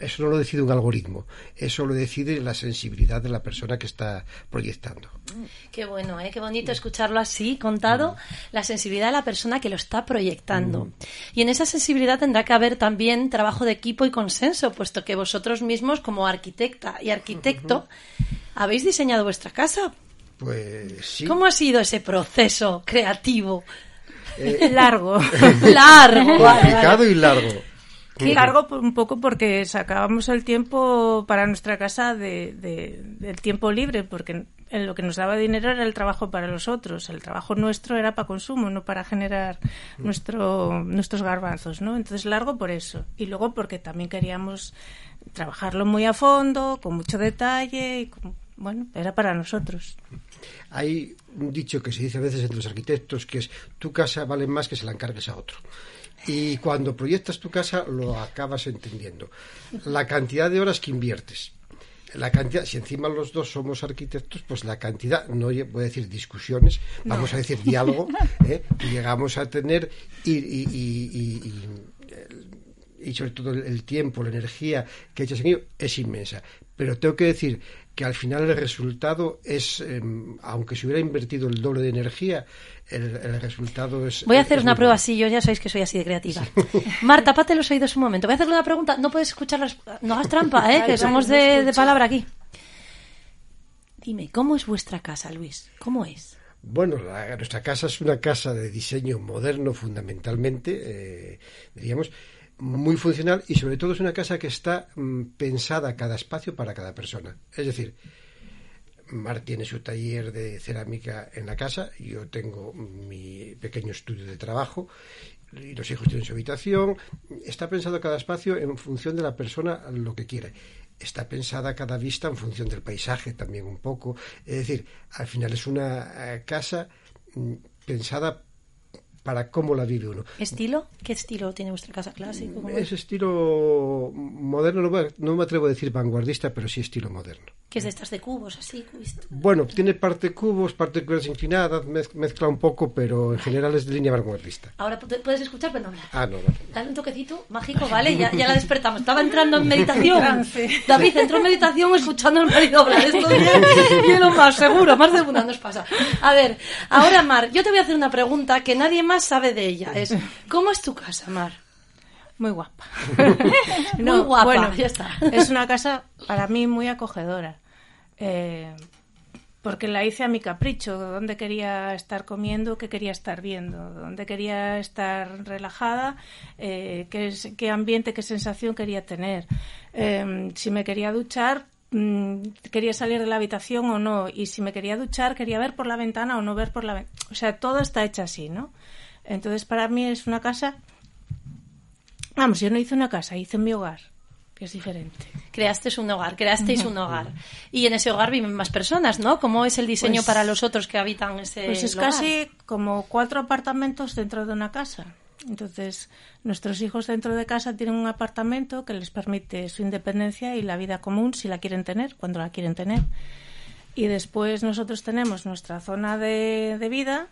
Speaker 4: eso no lo decide un algoritmo eso lo decide la sensibilidad de la persona que está proyectando
Speaker 1: qué bueno ¿eh? qué bonito escucharlo así contado mm. la sensibilidad de la persona que lo está proyectando mm. y en esa sensibilidad tendrá que haber también trabajo de equipo y consenso puesto que vosotros mismos como arquitecta y arquitecto uh -huh. habéis diseñado vuestra casa
Speaker 4: pues sí
Speaker 1: cómo ha sido ese proceso creativo
Speaker 5: eh, largo
Speaker 1: largo
Speaker 4: complicado y largo
Speaker 5: Largo un poco porque sacábamos el tiempo para nuestra casa de, de, del tiempo libre, porque lo que nos daba dinero era el trabajo para los otros. El trabajo nuestro era para consumo, no para generar nuestro, nuestros garbanzos, ¿no? Entonces largo por eso. Y luego porque también queríamos trabajarlo muy a fondo, con mucho detalle, y con, bueno, era para nosotros.
Speaker 4: Hay un dicho que se dice a veces entre los arquitectos que es tu casa vale más que se la encargues a otro y cuando proyectas tu casa lo acabas entendiendo. La cantidad de horas que inviertes, la cantidad, si encima los dos somos arquitectos, pues la cantidad, no voy a decir discusiones, no. vamos a decir diálogo, ¿eh? llegamos a tener y, y, y, y, sobre todo el tiempo, la energía que echas en ello es inmensa. Pero tengo que decir que al final el resultado es, eh, aunque se hubiera invertido el doble de energía, el, el resultado es.
Speaker 1: Voy a hacer una prueba así, yo ya sabéis que soy así de creativa. Sí. Marta, pate los oídos un momento. Voy a hacerle una pregunta. No puedes escuchar las. No hagas trampa, ¿eh? que somos de, de palabra aquí. Dime, ¿cómo es vuestra casa, Luis? ¿Cómo es?
Speaker 4: Bueno, la, nuestra casa es una casa de diseño moderno, fundamentalmente, eh, diríamos muy funcional y sobre todo es una casa que está mmm, pensada cada espacio para cada persona. Es decir, Mar tiene su taller de cerámica en la casa, yo tengo mi pequeño estudio de trabajo y los hijos tienen su habitación. Está pensado cada espacio en función de la persona lo que quiere. Está pensada cada vista en función del paisaje también un poco. Es decir, al final es una eh, casa mm, pensada para cómo la vive uno.
Speaker 1: ¿Estilo? ¿Qué estilo tiene vuestra casa clásico? ¿Cómo
Speaker 4: Es estilo moderno, no me- no me atrevo a decir vanguardista, pero sí estilo moderno.
Speaker 1: Que es de estas de cubos, así, cubista.
Speaker 4: Bueno, tiene parte cubos, parte cubos inclinadas, mez- mezcla un poco, pero en general es de línea vanguardista.
Speaker 1: Ahora pu- puedes escuchar, pero no hablar.
Speaker 4: Ah, no, vale.
Speaker 1: Dale un toquecito mágico, ¿vale? Ya, ya la despertamos. Estaba entrando en meditación. David entró en meditación escuchando al marido hablar. Esto y lo más seguro, más de una nos pasa. A ver, ahora Mar, yo te voy a hacer una pregunta que nadie más sabe de ella. Es, ¿cómo es tu casa, Mar?
Speaker 5: Muy guapa.
Speaker 1: Muy guapa, ya está.
Speaker 5: Es una casa para mí muy acogedora. Eh, porque la hice a mi capricho, dónde quería estar comiendo, qué quería estar viendo, dónde quería estar relajada, eh, qué, qué ambiente, qué sensación quería tener. Eh, si me quería duchar, mm, quería salir de la habitación o no, y si me quería duchar, quería ver por la ventana o no ver por la ventana. O sea, todo está hecho así, ¿no? Entonces, para mí es una casa Vamos, yo no hice una casa, hice mi hogar, que es diferente.
Speaker 1: Creaste un hogar, creasteis un hogar. Y en ese hogar viven más personas, ¿no? ¿Cómo es el diseño
Speaker 5: Pues-
Speaker 1: para los otros que habitan ese
Speaker 5: Pues es
Speaker 1: lugar?
Speaker 5: casi como cuatro apartamentos dentro de una casa. Entonces, nuestros hijos dentro de casa tienen un apartamento que les permite su independencia y la vida común si la quieren tener, cuando la quieren tener. Y después nosotros tenemos nuestra zona de, de vida,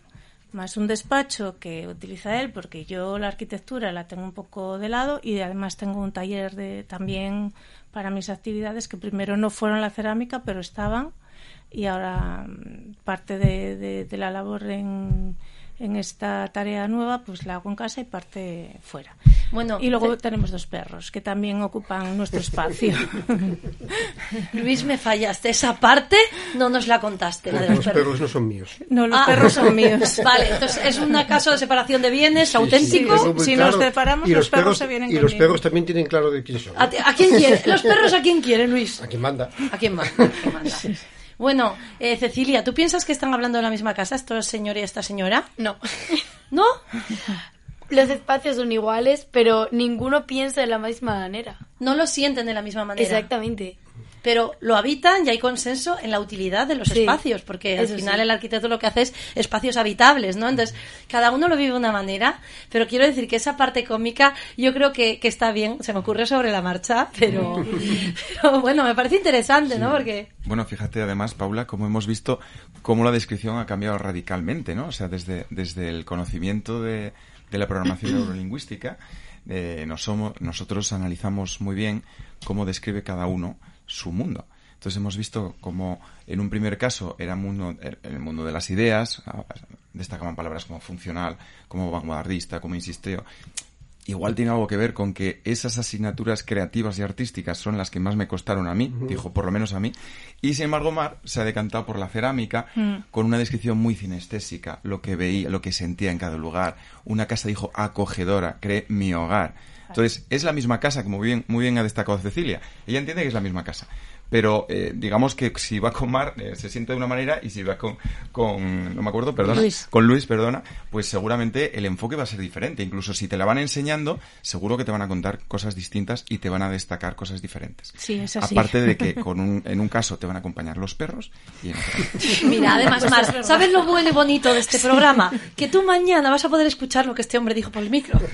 Speaker 5: más un despacho que utiliza él, porque yo la arquitectura la tengo un poco de lado y además tengo un taller de, también para mis actividades que primero no fueron la cerámica, pero estaban y ahora mm, parte de, la labor en, en esta tarea nueva pues la hago en casa y parte fuera.
Speaker 1: Bueno,
Speaker 5: y luego
Speaker 1: te-
Speaker 5: tenemos dos perros que también ocupan nuestro espacio.
Speaker 1: Luis, me fallaste. Esa parte no nos la contaste, la de los
Speaker 4: Los
Speaker 1: perros.
Speaker 4: perros no son míos.
Speaker 5: no, los
Speaker 1: Ah.
Speaker 5: perros son míos.
Speaker 1: Vale, entonces es un caso de separación de bienes auténtico.
Speaker 4: tengo muy
Speaker 5: si nos separamos,
Speaker 4: y
Speaker 5: los perros se vienen
Speaker 4: Y los
Speaker 5: conmigo.
Speaker 4: perros también tienen claro de quién son.
Speaker 1: ¿A, ti- a quién quiere? ¿Los perros a quién quieren, Luis?
Speaker 4: A quién manda.
Speaker 1: ¿A quién manda? ¿A quién manda? Bueno, eh, Cecilia, ¿tú piensas que están hablando de la misma casa estos señor y esta señora?
Speaker 2: No.
Speaker 1: ¿No?
Speaker 2: Los espacios son iguales, pero ninguno piensa de la misma manera.
Speaker 1: No lo sienten de la misma manera.
Speaker 2: Exactamente.
Speaker 1: Pero lo habitan y hay consenso en la utilidad de los
Speaker 2: Sí,
Speaker 1: espacios, porque al final
Speaker 2: sí.
Speaker 1: el arquitecto lo que hace es espacios habitables, ¿no? Entonces, cada uno lo vive de una manera, pero quiero decir que esa parte cómica yo creo que, que está bien, se me ocurre sobre la marcha, pero, pero bueno, me parece interesante, ¿no? Porque
Speaker 7: Bueno, fíjate además, Paula, como hemos visto, cómo la descripción ha cambiado radicalmente, ¿no? O sea, desde, desde el conocimiento de, de la programación neurolingüística, eh, nos somos- nosotros analizamos muy bien cómo describe cada uno su mundo. Entonces hemos visto como en un primer caso era mundo, el mundo de las ideas, ah, destacaban palabras como funcional, como vanguardista, como insisteo, igual tiene algo que ver con que esas asignaturas creativas y artísticas son las que más me costaron a mí, dijo por lo menos a mí, y sin embargo Mar se ha decantado por la cerámica con una descripción muy cinestésica, lo que veía, lo que sentía en cada lugar, una casa dijo acogedora, cree mi hogar. Entonces, es la misma casa, como muy bien, muy bien ha destacado Cecilia. Ella entiende que es la misma casa. Pero eh, digamos que si va con Mar eh, se siente de una manera y si va con, con no me acuerdo, perdona,
Speaker 5: Luis.
Speaker 7: con Luis, perdona, pues seguramente el enfoque va a ser diferente. Incluso si te la van enseñando, seguro que te van a contar cosas distintas y te van a destacar cosas diferentes.
Speaker 5: Sí, es así.
Speaker 7: Aparte de que con un, en un caso te van a acompañar los perros y en otro
Speaker 1: Mira, además, Mar, ¿sabes lo bueno y bonito de este programa? Que tú mañana vas a poder escuchar lo que este hombre dijo por el micro.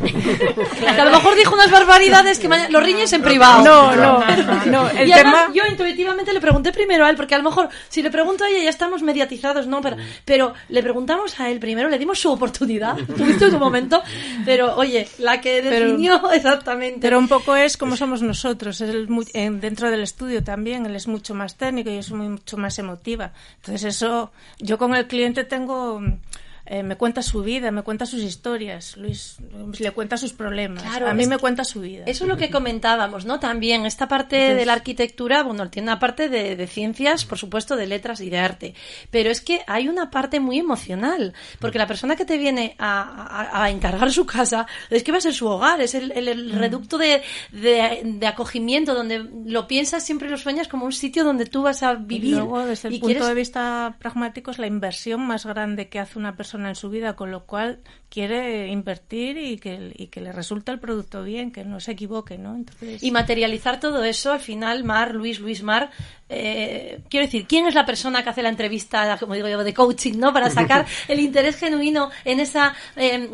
Speaker 1: Que a lo mejor dijo unas barbaridades que mañana... Lo riñes en privado.
Speaker 5: No, no, no. El
Speaker 1: y además,
Speaker 5: tema...
Speaker 1: yo intuitivamente le pregunté primero a él, porque a lo mejor si le pregunto a ella ya estamos mediatizados, ¿no? Pero, pero le preguntamos a él primero, le dimos su oportunidad, tuviste tu momento, pero oye, la que
Speaker 5: Pero-
Speaker 1: definió exactamente.
Speaker 5: Pero un poco es como somos nosotros. Es el mu- en- dentro del estudio también, él es mucho más técnico y muy- mucho más emotiva. Entonces eso, yo con el cliente tengo, eh, me cuenta su vida, me cuenta sus historias. Luis le cuenta sus problemas.
Speaker 1: Claro,
Speaker 5: a mí me cuenta su vida.
Speaker 1: Eso es lo que comentábamos, ¿no? También esta parte de la arquitectura, bueno, tiene una parte de, de ciencias, por supuesto, de letras y de arte, pero es que hay una parte muy emocional, porque la persona que te viene a, a- a encargar su casa es que va a ser su hogar, es el, el- el reducto de, de- de acogimiento, donde lo piensas siempre lo sueñas como un sitio donde tú vas a
Speaker 5: Y
Speaker 1: vivir.
Speaker 5: luego, desde el
Speaker 1: y
Speaker 5: punto
Speaker 1: quieres-
Speaker 5: de vista pragmático, es la inversión más grande que hace una persona en su vida, con lo cual quiere invertir y que, y que le resulta el producto bien, que no se equivoque, ¿no? Entonces...
Speaker 1: Y materializar todo eso, al final, Mar, Luis, Luis Mar, eh, quiero decir, ¿quién es la persona que hace la entrevista, como digo yo, de coaching, ¿no? Para sacar el interés genuino en esa, eh,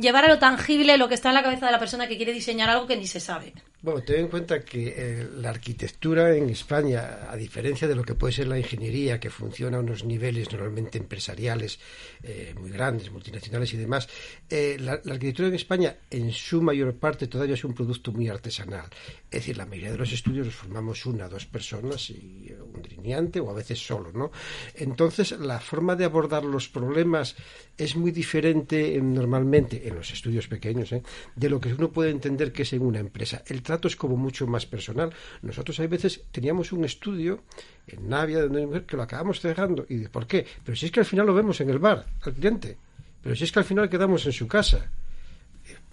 Speaker 1: llevar a lo tangible lo que está en la cabeza de la persona que quiere diseñar algo que ni se sabe.
Speaker 4: Bueno, ten en cuenta que eh, la arquitectura en España, a diferencia de lo que puede ser la ingeniería, que funciona a unos niveles normalmente empresariales eh, muy grandes, multinacionales y demás, eh, la, arquitectura en España, en su mayor parte, todavía es un producto muy artesanal. Es decir, la mayoría de los estudios los formamos una, dos personas y un delineante o a veces solo, ¿no? Entonces, la forma de abordar los problemas es muy diferente normalmente en los estudios pequeños de lo que uno puede entender que es en una empresa. El es como mucho más personal. Nosotros hay veces teníamos un estudio en Navia de mujer que lo acabamos cerrando. ¿Y de por qué? Pero si es que al final lo vemos en el bar, al cliente. Pero si es que al final quedamos en su casa.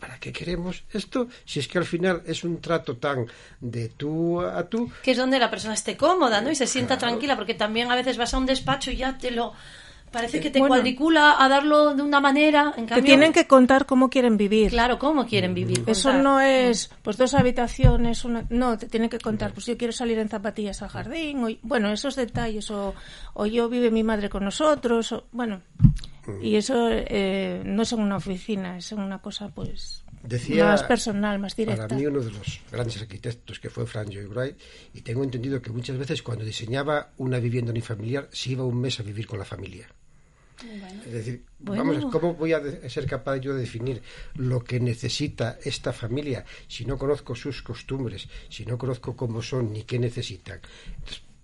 Speaker 4: ¿Para qué queremos esto? Si es que al final es un trato tan de tú a tú.
Speaker 1: Que es donde la persona esté cómoda, ¿no? Y se sienta tranquila, porque también a veces vas a un despacho y ya te lo Parece que te cuadricula a darlo de una manera. En
Speaker 5: que tienen que contar cómo quieren vivir.
Speaker 1: Claro, cómo quieren vivir.
Speaker 5: Eso no es, pues dos habitaciones, una... no, te tienen que contar, pues yo quiero salir en zapatillas al jardín, o, bueno, esos detalles, o, o yo vive mi madre con nosotros, o, bueno, y eso eh, no es en una oficina, es en una cosa, pues,
Speaker 4: Decía,
Speaker 5: más personal, más directa.
Speaker 4: Para mí uno de los grandes arquitectos que fue Frank Lloyd Wright, y tengo entendido que muchas veces cuando diseñaba una vivienda unifamiliar se iba un mes a vivir con la familia. Es decir, vamos, ¿cómo voy a ser capaz yo de definir lo que necesita esta familia si no conozco sus costumbres, si no conozco cómo son ni qué necesitan?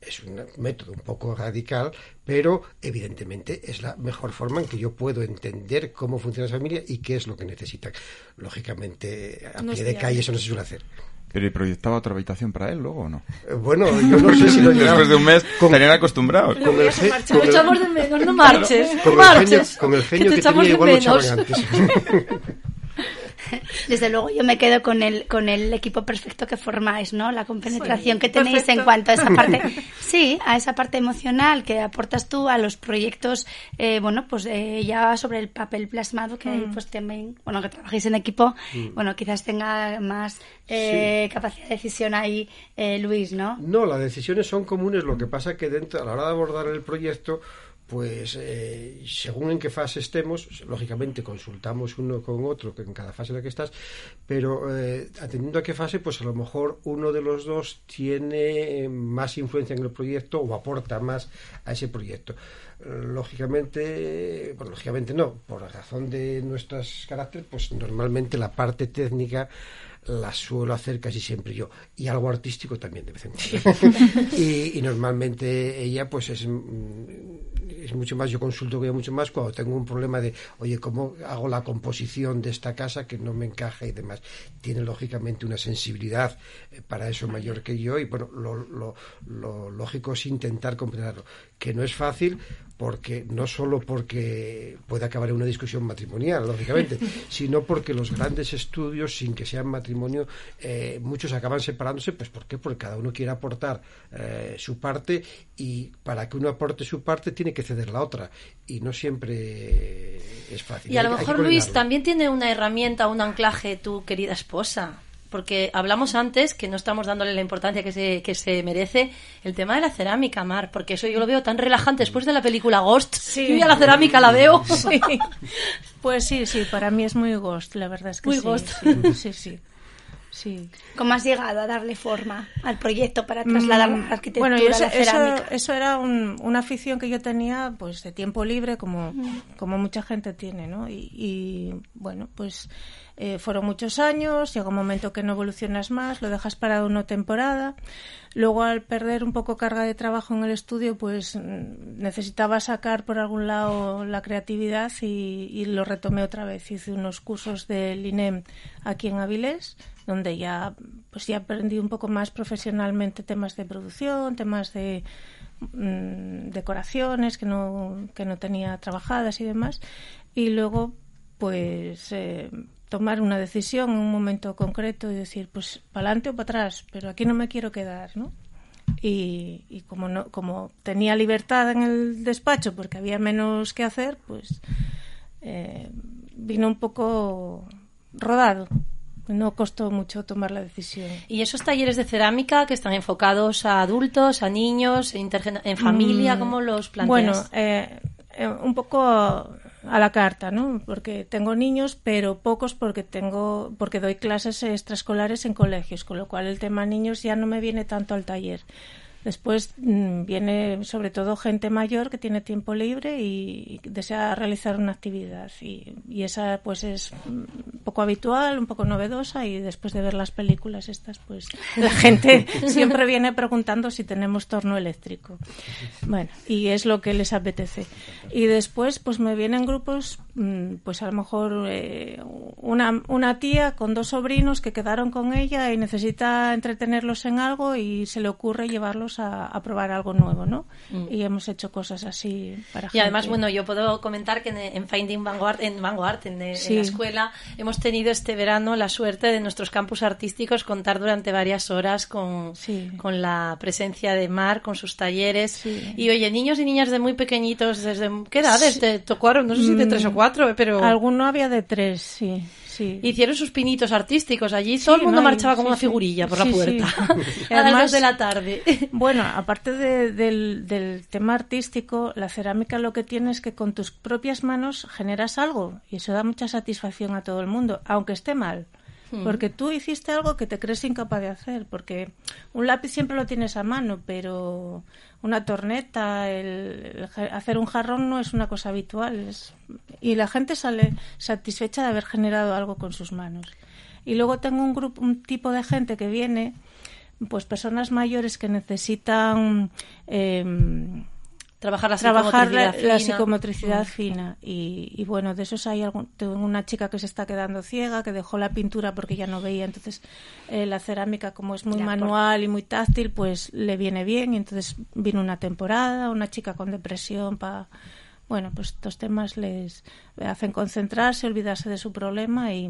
Speaker 4: Es un método un poco radical, pero evidentemente es la mejor forma en que yo puedo entender cómo funciona esa familia y qué es lo que necesitan. Lógicamente, a pie de calle eso no se suele hacer.
Speaker 7: ¿Pero y proyectaba otra habitación para él luego o no?
Speaker 4: Eh, bueno, yo no sé si lo
Speaker 7: Después de un mes estarían acostumbrados.
Speaker 1: Con el, con el, echamos de menos, no marches.
Speaker 4: Con,
Speaker 1: marches,
Speaker 4: el genio, con el genio que, que tenía igual lo echaban antes.
Speaker 6: Desde luego yo me quedo con el, con el equipo perfecto que formáis, ¿no? La compenetración que tenéis en cuanto a esa parte, sí, a esa parte emocional que aportas tú a los proyectos, eh, bueno, pues eh, ya sobre el papel plasmado que mm. pues también, bueno, que trabajéis en equipo, mm. bueno, quizás tenga más eh, capacidad de decisión ahí, Luis, ¿no?
Speaker 4: No, las decisiones son comunes, lo que pasa que dentro, a la hora de abordar el proyecto, pues eh, según en qué fase estemos, lógicamente consultamos uno con otro en cada fase en la que estás, pero eh, atendiendo a qué fase, pues a lo mejor uno de los dos tiene más influencia en el proyecto o aporta más a ese proyecto. Lógicamente, bueno, lógicamente no, por razón de nuestros caracteres, pues normalmente la parte técnica la suelo hacer casi siempre yo y algo artístico también de vez en cuando y, y, normalmente ella pues es es mucho más, yo consulto mucho más cuando tengo un problema de, oye, ¿cómo hago la composición de esta casa que no me encaja y demás? Tiene lógicamente una sensibilidad eh, para eso mayor que yo y bueno, lo, lo, lo lógico es intentar comprenderlo, que no es fácil porque no solo porque puede acabar en una discusión matrimonial, lógicamente, sino porque los grandes estudios, sin que sean matrimonio, eh, muchos acaban separándose, pues ¿por qué? Porque cada uno quiere aportar eh, su parte y para que uno aporte su parte tiene que ceder la otra y no siempre es fácil.
Speaker 1: Y a lo mejor Luis también tiene una herramienta, un anclaje tu querida esposa porque hablamos antes que no estamos dándole la importancia que se, que se merece el tema de la cerámica, Mar, porque eso yo lo veo tan relajante después de la película Ghost. Sí. Yo ya la cerámica la veo.
Speaker 5: Sí. Pues sí, sí, para mí es muy Ghost, la verdad es que
Speaker 1: muy
Speaker 5: sí.
Speaker 1: Ghost.
Speaker 5: Sí, sí. sí.
Speaker 6: ¿Cómo has llegado a darle forma al proyecto para trasladar la arquitectura
Speaker 5: bueno,
Speaker 6: a la cerámica?
Speaker 5: Eso, eso era un, una afición que yo tenía pues de tiempo libre, como, como mucha gente tiene, ¿no? Y, y bueno, pues eh, fueron muchos años, llega un momento que no evolucionas más, lo dejas parado una temporada. Luego, al perder un poco carga de trabajo en el estudio, pues mm, necesitaba sacar por algún lado la creatividad y, lo retomé otra vez. Hice unos cursos del INEM aquí en Avilés, donde ya, pues ya aprendí un poco más profesionalmente temas de producción, temas de mm, decoraciones que no, que no tenía trabajadas y demás. Y luego, pues eh, tomar una decisión en un momento concreto y decir, pues para adelante o para atrás, pero aquí no me quiero quedar, ¿no? Y, y, como no como tenía libertad en el despacho porque había menos que hacer, pues eh, vino un poco rodado. No costó mucho tomar la decisión.
Speaker 1: ¿Y esos talleres de cerámica que están enfocados a adultos, a niños, en, en familia,
Speaker 5: Mm,
Speaker 1: cómo los planteas?
Speaker 5: Bueno, eh, eh, un poco a la carta, ¿no? Porque tengo niños, pero pocos porque tengo porque doy clases extraescolares en colegios, con lo cual el tema niños ya no me viene tanto al taller. Después mm, viene sobre todo gente mayor que tiene tiempo libre y, desea realizar una actividad y, esa pues es un poco habitual, un poco novedosa y después de ver las películas estas pues la gente siempre viene preguntando si tenemos torno eléctrico. Bueno, y es lo que les apetece. Y después pues me vienen grupos mm, pues a lo mejor eh, una, una tía con dos sobrinos que quedaron con ella y necesita entretenerlos en algo y se le ocurre llevarlos a, a probar algo nuevo, ¿no?
Speaker 1: Mm.
Speaker 5: Y hemos hecho cosas así para
Speaker 1: Y además, bueno, yo puedo comentar que en, en Finding Vanguard, en Vanguard, en, en
Speaker 5: Sí.
Speaker 1: la escuela, hemos tenido este verano la suerte de nuestros campus artísticos contar durante varias horas con,
Speaker 5: Sí.
Speaker 1: con la presencia de Mar, con sus talleres.
Speaker 5: Sí.
Speaker 1: Y oye, niños y niñas de muy pequeñitos, ¿desde qué edades te tocaron? No sé si de
Speaker 5: Mm,
Speaker 1: tres o cuatro, pero
Speaker 5: Alguno había de tres, sí. Sí.
Speaker 1: hicieron sus pinitos artísticos allí. Todo el
Speaker 5: Sí,
Speaker 1: mundo marchaba con
Speaker 5: sí,
Speaker 1: una
Speaker 5: sí.
Speaker 1: figurilla por
Speaker 5: Sí,
Speaker 1: la
Speaker 5: sí.
Speaker 1: puerta. A las
Speaker 5: además-
Speaker 1: dos de la tarde.
Speaker 5: Bueno, aparte de- del, del tema artístico, la cerámica lo que tiene es que con tus propias manos generas algo y eso da mucha satisfacción a todo el mundo, aunque esté mal. Porque tú hiciste algo que te crees incapaz de hacer, porque un lápiz siempre lo tienes a mano, pero una torneta, el, hacer un jarrón no es una cosa habitual. es- y la gente sale satisfecha de haber generado algo con sus manos. Y luego tengo un grupo, un tipo de gente que viene pues personas mayores que necesitan eh,
Speaker 1: Trabajar la
Speaker 5: trabajar
Speaker 1: psicomotricidad
Speaker 5: la
Speaker 1: fina.
Speaker 5: psicomotricidad
Speaker 1: Mm.
Speaker 5: fina y, y bueno de esos hay algún, tengo una chica que se está quedando ciega que dejó la pintura porque ya no veía entonces eh, la cerámica como es muy manual y muy táctil pues le viene bien y entonces vino una temporada una chica con depresión para bueno pues estos temas les hacen concentrarse olvidarse de su problema y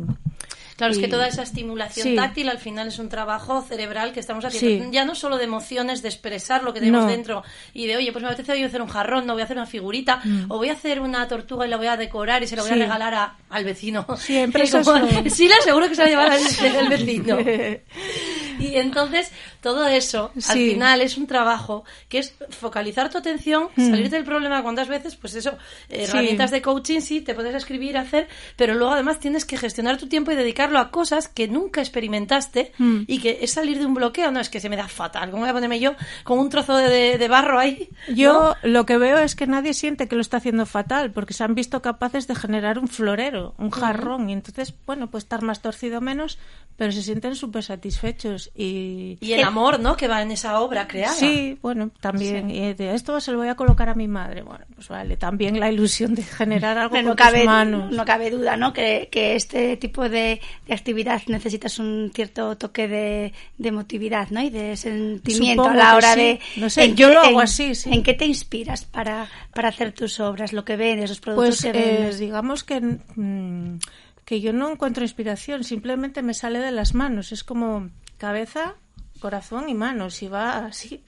Speaker 1: Claro, es que toda esa estimulación
Speaker 5: Sí.
Speaker 1: táctil al final es un trabajo cerebral que estamos haciendo.
Speaker 5: Sí.
Speaker 1: Ya no solo de emociones, de expresar lo que tenemos
Speaker 5: No.
Speaker 1: dentro y de, oye, pues me apetece hoy hacer un jarrón, no voy a hacer una figurita, o voy a hacer una tortuga y la voy a decorar y se la voy a
Speaker 5: Mm.
Speaker 1: Regalar a- al vecino.
Speaker 5: Siempre
Speaker 1: como-
Speaker 5: eso
Speaker 1: Sí, le aseguro que se la llevará el, el vecino. Y entonces, todo eso, al final, es un trabajo que es focalizar tu atención,
Speaker 5: Mm.
Speaker 1: salir del problema cuántas veces, pues eso, eh,
Speaker 5: Sí.
Speaker 1: herramientas de coaching, sí, te puedes escribir, hacer, pero luego además tienes que gestionar tu tiempo y dedicarlo a cosas que nunca experimentaste
Speaker 5: Mm.
Speaker 1: y que es salir de un bloqueo, no, es que se me da fatal, ¿cómo voy a ponerme yo con un trozo de, de barro ahí?
Speaker 5: Yo lo que veo es que nadie siente que lo está haciendo fatal, porque se han visto capaces de generar un florero, un jarrón, y entonces, bueno, puede estar más torcido menos, pero se sienten súper satisfechos. Y,
Speaker 1: Y el amor, ¿no? Que va en esa obra creada.
Speaker 5: sí, bueno, también, y de esto se lo voy a colocar a mi madre. Bueno, pues vale, también la ilusión de generar algo con
Speaker 6: no cabe,
Speaker 5: tus manos.
Speaker 6: no cabe duda, ¿no? Que, que este tipo de, de actividad necesitas un cierto toque de, de emotividad, ¿no? Y de sentimiento
Speaker 5: Supongo
Speaker 6: a la hora
Speaker 5: sí.
Speaker 6: de...
Speaker 5: No sé,
Speaker 6: ¿en
Speaker 5: yo
Speaker 6: qué-
Speaker 5: lo hago
Speaker 6: en-
Speaker 5: así, sí.
Speaker 6: ¿En qué te inspiras para, para hacer tus obras, lo que vendes, los productos
Speaker 5: Pues
Speaker 6: que
Speaker 5: eh,
Speaker 6: vendes?
Speaker 5: digamos que, mm, que yo no encuentro inspiración, simplemente me sale de las manos. Es como cabeza, corazón y manos. Y va así,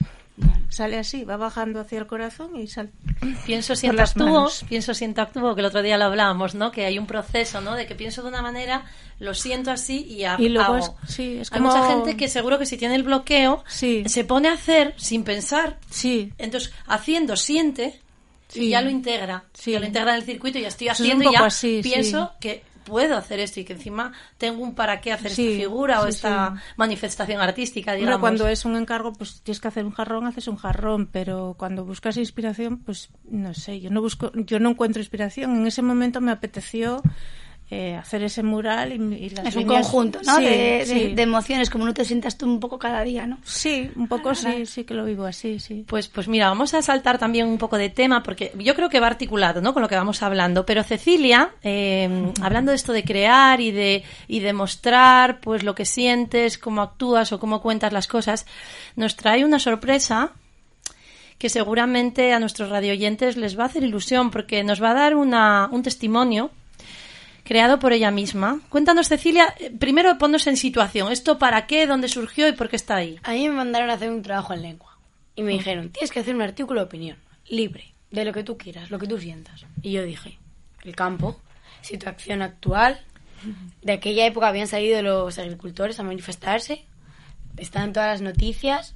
Speaker 5: sale así, va bajando hacia el corazón y sale.
Speaker 1: Pienso, siento, actúo,
Speaker 5: manos.
Speaker 1: pienso, siento, actúo, que el otro día lo hablábamos, ¿no? Que hay un proceso, ¿no? De que pienso de una manera, lo siento así y, ha-
Speaker 5: Y luego
Speaker 1: hago.
Speaker 5: es- sí, es
Speaker 1: Hay mucha gente que seguro que si tiene el bloqueo,
Speaker 5: Sí.
Speaker 1: se pone a hacer sin pensar.
Speaker 5: Sí,
Speaker 1: Entonces, haciendo, siente y ya lo integra.
Speaker 5: Sí.
Speaker 1: Ya lo integra en el circuito y ya estoy
Speaker 5: es
Speaker 1: haciendo y ya
Speaker 5: así,
Speaker 1: pienso
Speaker 5: sí.
Speaker 1: que puedo hacer esto y que encima tengo un para qué hacer
Speaker 5: Sí,
Speaker 1: esta figura o esta
Speaker 5: sí.
Speaker 1: manifestación artística, digamos.
Speaker 5: cuando es un encargo, pues tienes que hacer un jarrón, haces un jarrón, pero cuando buscas inspiración, pues no sé, yo no busco, yo no encuentro inspiración. En ese momento me apeteció eh, hacer ese mural y, y las
Speaker 6: Es un
Speaker 5: líneas-
Speaker 6: conjunto, ¿no?
Speaker 5: Sí,
Speaker 6: de, de-
Speaker 5: sí.
Speaker 6: de emociones, como no te sientas tú un poco cada día, ¿no?
Speaker 5: Sí, un poco sí, sí que lo vivo así, sí.
Speaker 1: Pues, pues mira, vamos a saltar también un poco de tema, porque yo creo que va articulado, ¿no? Con lo que vamos hablando. Pero Cecilia, eh, hablando de esto de crear y de, y de mostrar, pues lo que sientes, cómo actúas o cómo cuentas las cosas, nos trae una sorpresa que seguramente a nuestros radioyentes les va a hacer ilusión, porque nos va a dar una, un testimonio creado por ella misma. Cuéntanos, Cecilia, eh, primero ponnos en situación. ¿Esto para qué? ¿Dónde surgió y por qué está ahí?
Speaker 2: A mí me mandaron a hacer un trabajo en lengua. Y me dijeron, tienes que hacer un artículo de opinión, libre, de lo que tú quieras, lo que tú sientas. Y yo dije, el campo. situación actual. De aquella época habían salido los agricultores a manifestarse. Están en todas las noticias.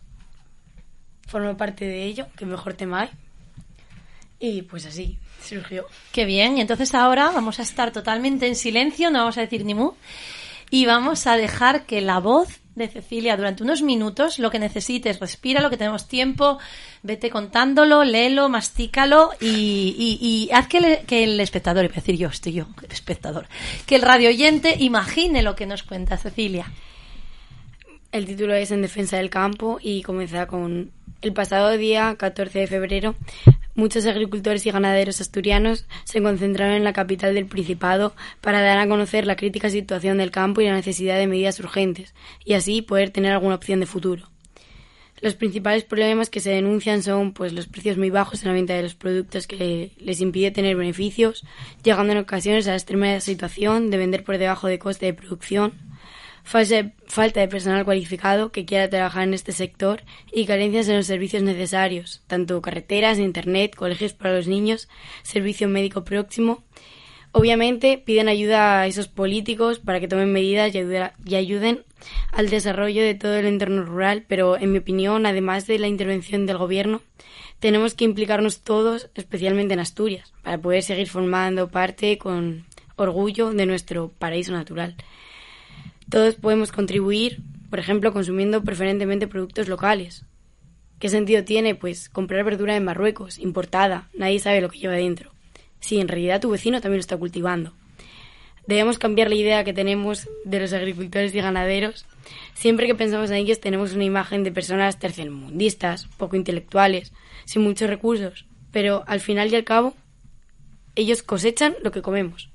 Speaker 2: Formo parte de ello, que mejor tema hay. Y pues así surgió.
Speaker 1: Qué bien, y entonces ahora vamos a estar totalmente en silencio, no vamos a decir ni mu, y vamos a dejar que la voz de Cecilia durante unos minutos, lo que necesites, respira, lo que tenemos tiempo, vete contándolo, léelo, mastícalo y, y, y haz que, le- que el espectador, iba a decir yo, estoy yo, el espectador, que el radio oyente imagine lo que nos cuenta Cecilia.
Speaker 2: El título es En defensa del campo y comienza con el pasado día 14 de febrero. Muchos agricultores y ganaderos asturianos se concentraron en la capital del Principado para dar a conocer la crítica situación del campo y la necesidad de medidas urgentes, y así poder tener alguna opción de futuro. Los principales problemas que se denuncian son pues los precios muy bajos en la venta de los productos que les impide tener beneficios, llegando en ocasiones a la extrema situación de vender por debajo de coste de producción, falta de personal cualificado que quiera trabajar en este sector y carencias en los servicios necesarios, tanto carreteras, internet, colegios para los niños, servicio médico próximo. Obviamente piden ayuda a esos políticos para que tomen medidas y ayuden al desarrollo de todo el entorno rural, pero en mi opinión, además de la intervención del gobierno, tenemos que implicarnos todos, especialmente en Asturias, para poder seguir formando parte con orgullo de nuestro paraíso natural. Todos podemos contribuir, por ejemplo, consumiendo preferentemente productos locales. ¿Qué sentido tiene, pues, comprar verdura en Marruecos, importada? Nadie sabe lo que lleva dentro. Si en realidad tu vecino también lo está cultivando. Debemos cambiar la idea que tenemos de los agricultores y ganaderos. Siempre que pensamos en ellos tenemos una imagen de personas tercermundistas, poco intelectuales, sin muchos recursos, pero al final y al cabo ellos cosechan lo que comemos.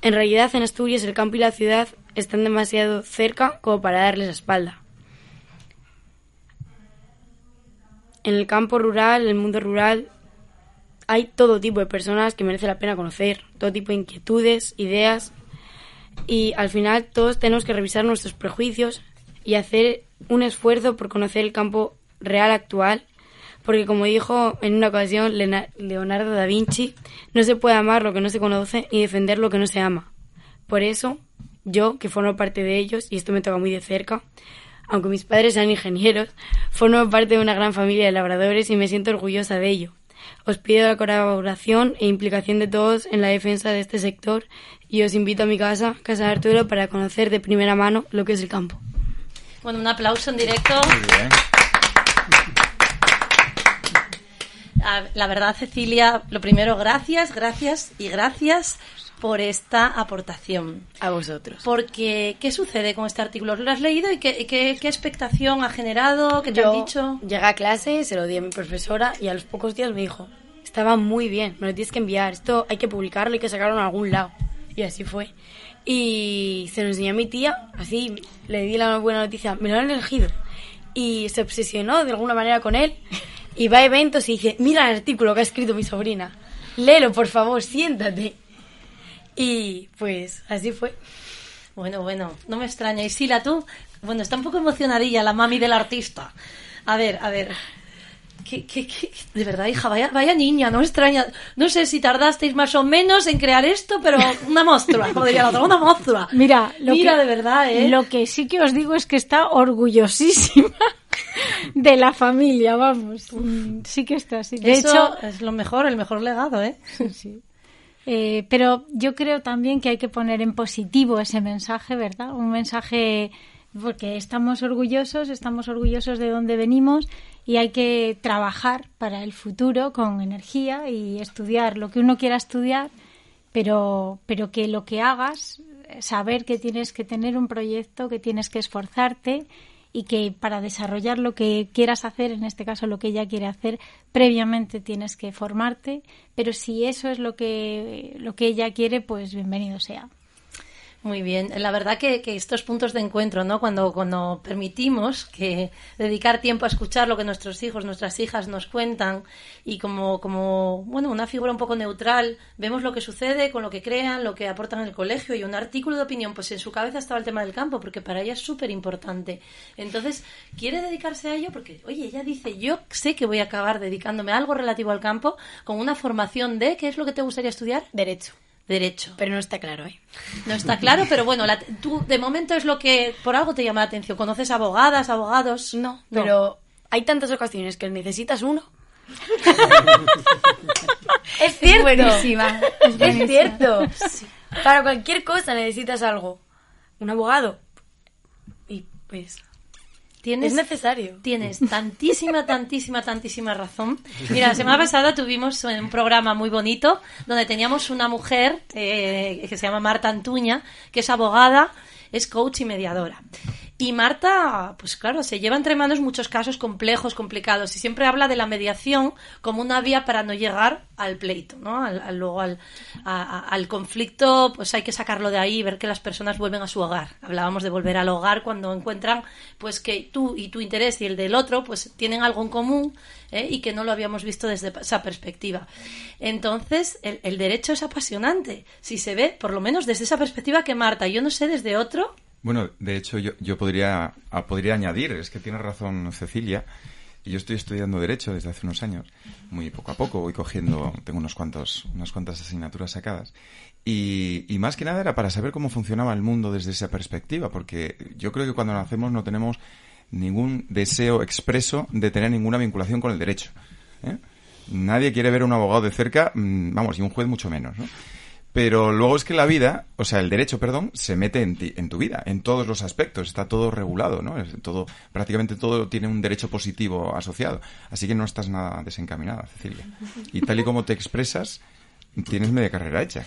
Speaker 2: En realidad en Asturias el campo y la ciudad están demasiado cerca como para darles la espalda. En el campo rural, en el mundo rural, hay todo tipo de personas que merece la pena conocer, todo tipo de inquietudes, ideas, y al final todos tenemos que revisar nuestros prejuicios y hacer un esfuerzo por conocer el campo real actual, porque como dijo en una ocasión Leonardo da Vinci, no se puede amar lo que no se conoce ni defender lo que no se ama. Por eso, yo, que formo parte de ellos, y esto me toca muy de cerca, aunque mis padres sean ingenieros, formo parte de una gran familia de labradores y me siento orgullosa de ello. Os pido la colaboración e implicación de todos en la defensa de este sector y os invito a mi casa, Casa de Arturo, para conocer de primera mano lo que es el campo.
Speaker 1: Bueno, un aplauso en directo.
Speaker 7: Muy bien.
Speaker 1: Ah, La verdad, Cecilia, lo primero, gracias, gracias y gracias por esta aportación.
Speaker 2: A vosotros.
Speaker 1: Porque, ¿qué sucede con este artículo? ¿Lo has leído y qué, qué- qué expectación ha generado? ¿Qué te han
Speaker 2: Yo
Speaker 1: dicho?
Speaker 2: llegué a clase, se lo di a mi profesora y a los pocos días me dijo, estaba muy bien, me lo tienes que enviar, esto hay que publicarlo, hay que sacarlo en algún lado. Y así fue. Y se lo enseñó a mi tía, así le di la buena noticia, me lo han elegido. Y se obsesionó de alguna manera con él y va a eventos y dice, mira el artículo que ha escrito mi sobrina, léelo por favor, siéntate. Y pues así fue.
Speaker 1: Bueno, bueno, no me extraña. Y Sila, tú, bueno, está un poco emocionadilla la mami del artista. A ver, a ver. ¿Qué, qué, qué? De verdad, hija, vaya, vaya niña, no me extraña. No sé si tardasteis más o menos en crear esto, pero una monstrua, como diría la otra, una monstrua.
Speaker 3: Mira, lo
Speaker 1: Mira,
Speaker 3: que,
Speaker 1: de verdad, ¿eh?
Speaker 3: Lo que sí que os digo es que está orgullosísima de la familia, vamos. Sí que está así. De
Speaker 1: Eso
Speaker 3: hecho,
Speaker 1: es lo mejor, el mejor legado, ¿eh?
Speaker 3: sí. Eh, pero yo creo también que hay que poner en positivo ese mensaje, ¿verdad? Un mensaje porque estamos orgullosos, estamos orgullosos de dónde venimos y hay que trabajar para el futuro con energía y estudiar lo que uno quiera estudiar, pero, pero que lo que hagas, saber que tienes que tener un proyecto, que tienes que esforzarte y que para desarrollar lo que quieras hacer, en este caso lo que ella quiere hacer, previamente tienes que formarte, pero si eso es lo que, lo que ella quiere, pues bienvenido sea.
Speaker 1: Muy bien, la verdad que, que estos puntos de encuentro, ¿no? Cuando, cuando permitimos que dedicar tiempo a escuchar lo que nuestros hijos, nuestras hijas nos cuentan y como, como, bueno, una figura un poco neutral, vemos lo que sucede con lo que crean, lo que aportan en el colegio y un artículo de opinión, pues en su cabeza estaba el tema del campo, porque para ella es súper importante. Entonces, quiere dedicarse a ello porque, oye, ella dice, yo sé que voy a acabar dedicándome a algo relativo al campo con una formación de, ¿qué es lo que te gustaría estudiar?
Speaker 2: Derecho.
Speaker 1: Derecho.
Speaker 2: Pero no está claro, ¿eh?
Speaker 1: No está claro, pero bueno, la- tú de momento es lo que por algo te llama la atención. ¿Conoces abogadas, abogados?
Speaker 2: No, pero hay tantas ocasiones que necesitas uno. es cierto.
Speaker 3: buenísima, es
Speaker 2: cierto. Para cualquier cosa necesitas algo. Un abogado. Y pues
Speaker 1: ¿Tienes,
Speaker 2: es necesario.
Speaker 1: Tienes tantísima, tantísima, tantísima razón. Mira, la semana pasada tuvimos un programa muy bonito donde teníamos una mujer eh, que se llama Marta Antuña, que es abogada, es coach y mediadora. Y Marta, pues claro, se lleva entre manos muchos casos complejos, complicados, y siempre habla de la mediación como una vía para no llegar al pleito, ¿no? Al, al- luego al, conflicto, pues hay que sacarlo de ahí y ver que las personas vuelven a su hogar. Hablábamos de volver al hogar cuando encuentran, pues que tú y tu interés y el del otro, pues tienen algo en común ¿eh? y que no lo habíamos visto desde esa perspectiva. Entonces, el, el derecho es apasionante, si se ve, por lo menos desde esa perspectiva que Marta, yo no sé desde otro,
Speaker 7: Bueno, de hecho yo, yo podría, ah, podría añadir, es que tiene razón Cecilia, yo estoy estudiando Derecho desde hace unos años, muy poco a poco, voy cogiendo, tengo unos cuantos, unas cuantas asignaturas sacadas, y, y más que nada era para saber cómo funcionaba el mundo desde esa perspectiva, porque yo creo que cuando nacemos no tenemos ningún deseo expreso de tener ninguna vinculación con el derecho. ¿eh? Nadie quiere ver a un abogado de cerca, mm, vamos, y un juez mucho menos, ¿no? Pero luego es que la vida, o sea, el derecho, perdón, se mete en, ti, en tu vida, en todos los aspectos, está todo regulado, ¿no? Es todo, prácticamente todo tiene un derecho positivo asociado. Así que no estás nada desencaminada, Cecilia. Y tal y como te expresas, tienes media carrera hecha.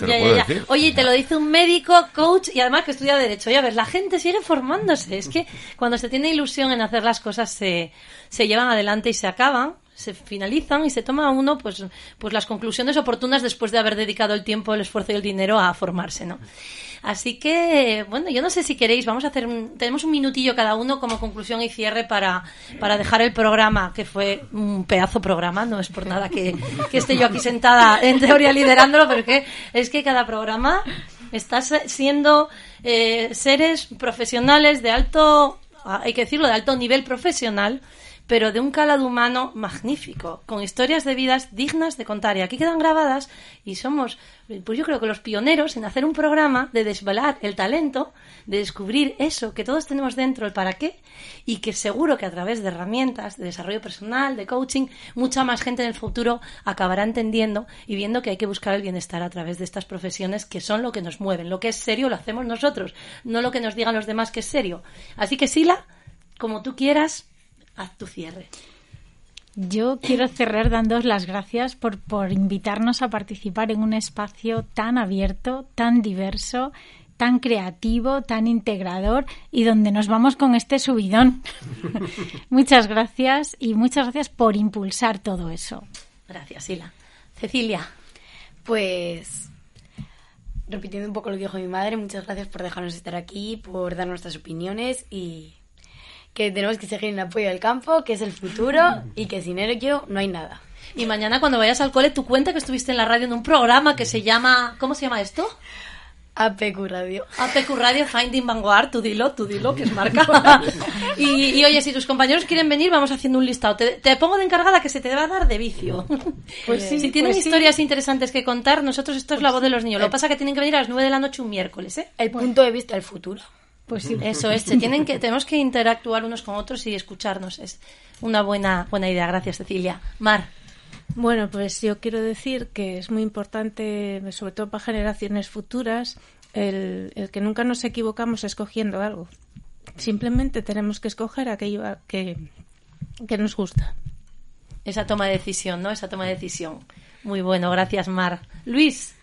Speaker 7: Te lo
Speaker 1: Ya,
Speaker 7: puedo
Speaker 1: ya.
Speaker 7: decir.
Speaker 1: Oye, te lo dice un médico, coach y además que estudia Derecho. Ya ves, la gente sigue formándose. Es que cuando se tiene ilusión en hacer las cosas se, se llevan adelante y se acaban, se finalizan y se toma uno pues, pues las conclusiones oportunas después de haber dedicado el tiempo, el esfuerzo y el dinero a formarse, ¿no? Así que, bueno, yo no sé si queréis, vamos a hacer, un- tenemos un minutillo cada uno como conclusión y cierre para, para dejar el programa, que fue un pedazo programa, no es por nada que, que esté yo aquí sentada en teoría liderándolo, pero que es que cada programa está se- siendo eh, seres profesionales de alto, hay que decirlo, de alto nivel profesional, pero de un calado humano magnífico, con historias de vidas dignas de contar. Y aquí quedan grabadas y somos, pues yo creo que los pioneros en hacer un programa de desvelar el talento, de descubrir eso que todos tenemos dentro, el para qué, y que seguro que a través de herramientas de desarrollo personal, de coaching, mucha más gente en el futuro acabará entendiendo y viendo que hay que buscar el bienestar a través de estas profesiones que son lo que nos mueven. Lo que es serio lo hacemos nosotros, no lo que nos digan los demás que es serio. Así que Sila, como tú quieras, haz tu cierre.
Speaker 3: Yo quiero cerrar dándoos las gracias por, por invitarnos a participar en un espacio tan abierto, tan diverso, tan creativo, tan integrador y donde nos vamos con este subidón. muchas gracias y muchas gracias por impulsar todo eso.
Speaker 1: Gracias, Sila. Cecilia.
Speaker 2: Pues repitiendo un poco lo que dijo mi madre, muchas gracias por dejarnos estar aquí, por dar nuestras opiniones y que tenemos que seguir en apoyo del campo, que es el futuro y que sin ello no hay nada.
Speaker 1: Y mañana cuando vayas al cole, tú cuenta que estuviste en la radio en un programa que se llama... ¿Cómo se llama esto?
Speaker 2: APQ Radio.
Speaker 1: APQ Radio Finding Vanguard, tú dilo, tú dilo, que es marca. y, y, oye, si tus compañeros quieren venir, vamos haciendo un listado. Te, te pongo de encargada que se te va a dar de vicio.
Speaker 3: Pues sí,
Speaker 1: si tienen
Speaker 3: pues sí.
Speaker 1: historias interesantes que contar, nosotros esto es la voz de los niños. Lo que pasa es que tienen que venir a las 9 de la noche un miércoles, ¿eh?
Speaker 2: El punto de vista del futuro.
Speaker 3: Pues sí.
Speaker 1: Eso es, se tienen que, tenemos que interactuar unos con otros y escucharnos. Es una buena, buena idea. Gracias, Cecilia. Mar.
Speaker 5: Bueno, pues yo quiero decir que es muy importante, sobre todo para generaciones futuras, el, el que nunca nos equivocamos escogiendo algo. Simplemente tenemos que escoger aquello que, que nos gusta.
Speaker 1: Esa toma de decisión, ¿no? Esa toma de decisión. Muy bueno, gracias, Mar. Luis.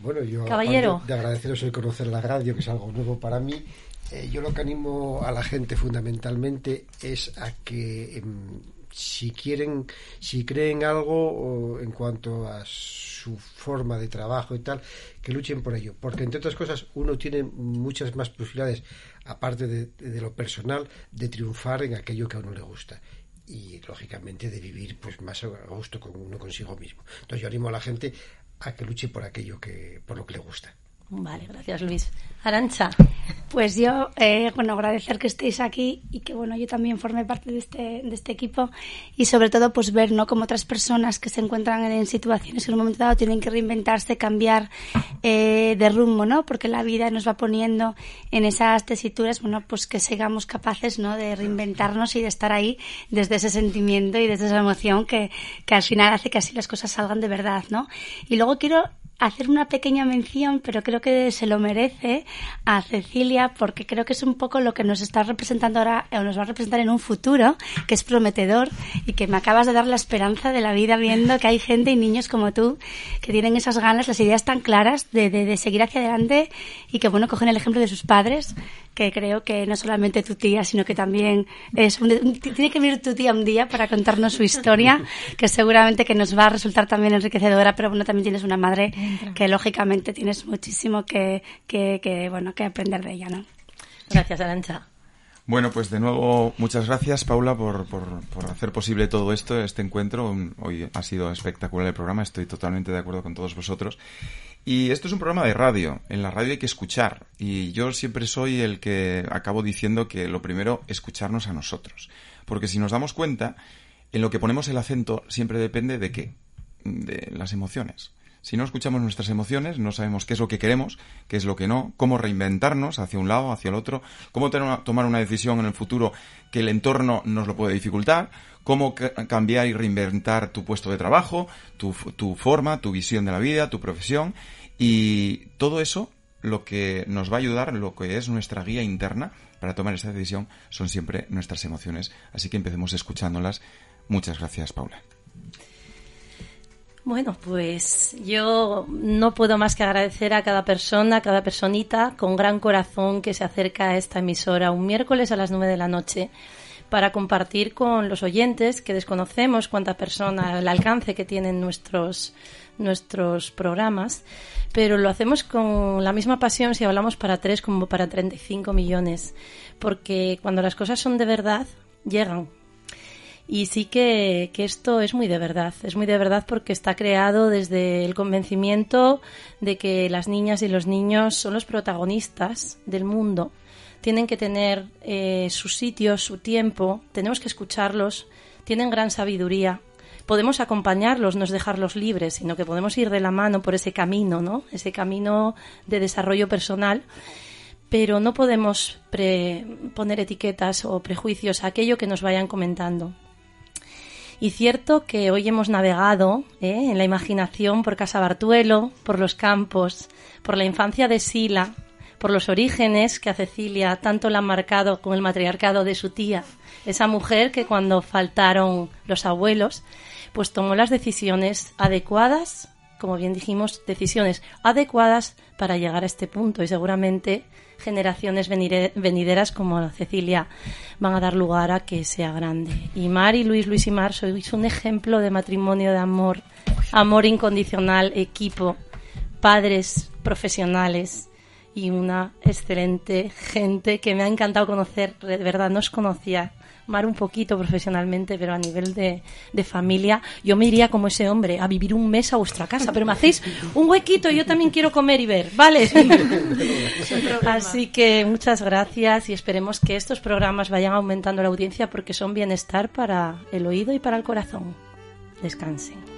Speaker 4: Bueno, yo
Speaker 1: Caballero.
Speaker 4: de agradeceros el conocer la radio, que es algo nuevo para mí, eh, yo lo que animo a la gente fundamentalmente es a que em, si quieren, si creen algo o en cuanto a su forma de trabajo y tal, que luchen por ello, porque entre otras cosas uno tiene muchas más posibilidades, aparte de, de lo personal, de triunfar en aquello que a uno le gusta y lógicamente de vivir pues más a gusto con uno consigo mismo. Entonces yo animo a la gente a que luche por aquello que por lo que le gusta.
Speaker 1: Vale, gracias Luis. Arancha.
Speaker 6: Pues yo, eh, bueno, agradecer que estéis aquí y que, bueno, yo también forme parte de este, de este equipo y sobre todo, pues ver, ¿no? Como otras personas que se encuentran en, situaciones que en un momento dado tienen que reinventarse, cambiar eh, de rumbo, ¿no? Porque la vida nos va poniendo en esas tesituras, bueno, pues que sigamos capaces, ¿no? De reinventarnos y de estar ahí desde ese sentimiento y desde esa emoción que, que al final hace que así las cosas salgan de verdad, ¿no? Y luego quiero hacer una pequeña mención, pero creo que se lo merece a Cecilia porque creo que es un poco lo que nos está representando ahora o nos va a representar en un futuro que es prometedor y que me acabas de dar la esperanza de la vida viendo que hay gente y niños como tú que tienen esas ganas, las ideas tan claras de, de, seguir hacia adelante y que bueno, cogen el ejemplo de sus padres que creo que no solamente tu tía, sino que también es tiene que venir tu tía un día para contarnos su historia, que seguramente que nos va a resultar también enriquecedora, pero bueno, también tienes una madre que lógicamente tienes muchísimo que, que, que, bueno, que aprender de ella, ¿no?
Speaker 1: Gracias, Arancha.
Speaker 7: Bueno, pues de nuevo, muchas gracias, Paula, por, por, por, hacer posible todo esto, este encuentro. Hoy ha sido espectacular el programa, estoy totalmente de acuerdo con todos vosotros. Y esto es un programa de radio. En la radio hay que escuchar. Y yo siempre soy el que acabo diciendo que lo primero, escucharnos a nosotros. Porque si nos damos cuenta, en lo que ponemos el acento siempre depende de qué? De las emociones. Si no escuchamos nuestras emociones, no sabemos qué es lo que queremos, qué es lo que no, cómo reinventarnos hacia un lado, hacia el otro, cómo tomar una decisión en el futuro que el entorno nos lo puede dificultar, cómo cambiar y reinventar tu puesto de trabajo, tu, tu forma, tu visión de la vida, tu profesión. Y todo eso, lo que nos va a ayudar, lo que es nuestra guía interna para tomar esta decisión, son siempre nuestras emociones. Así que empecemos escuchándolas. Muchas gracias, Paula.
Speaker 1: Bueno, pues yo no puedo más que agradecer a cada persona, a cada personita con gran corazón que se acerca a esta emisora un miércoles a las nueve de la noche para compartir con los oyentes que desconocemos cuánta persona, el alcance que tienen nuestros, nuestros programas, pero lo hacemos con la misma pasión si hablamos para tres como para 35 millones, porque cuando las cosas son de verdad, llegan. Y sí que, que, esto es muy de verdad, es muy de verdad porque está creado desde el convencimiento de que las niñas y los niños son los protagonistas del mundo tienen que tener eh, su sitio, su tiempo, tenemos que escucharlos, tienen gran sabiduría. Podemos acompañarlos, no es dejarlos libres, sino que podemos ir de la mano por ese camino, ¿no? Ese camino de desarrollo personal, pero no podemos poner etiquetas o prejuicios a aquello que nos vayan comentando. Y cierto que hoy hemos navegado ¿eh? en la imaginación por Casa Bartuelo, por los campos, por la infancia de Sila, por los orígenes que a Cecilia tanto la han marcado con el matriarcado de su tía, esa mujer que cuando faltaron los abuelos, pues tomó las decisiones adecuadas, como bien dijimos, decisiones adecuadas para llegar a este punto y seguramente generaciones venideras como Cecilia van a dar lugar a que sea grande. Y Mar y Luis, Luis y Mar sois un ejemplo de matrimonio de amor, amor incondicional, equipo, padres profesionales y una excelente gente que me ha encantado conocer, de verdad, no os conocía. Mar un poquito profesionalmente, pero a nivel de, de, familia, yo me iría como ese hombre a vivir un mes a vuestra casa, pero me hacéis un huequito, yo también quiero comer y ver, ¿vale? Así que muchas gracias y esperemos que estos programas vayan aumentando la audiencia porque son bienestar para el oído y para el corazón. Descansen.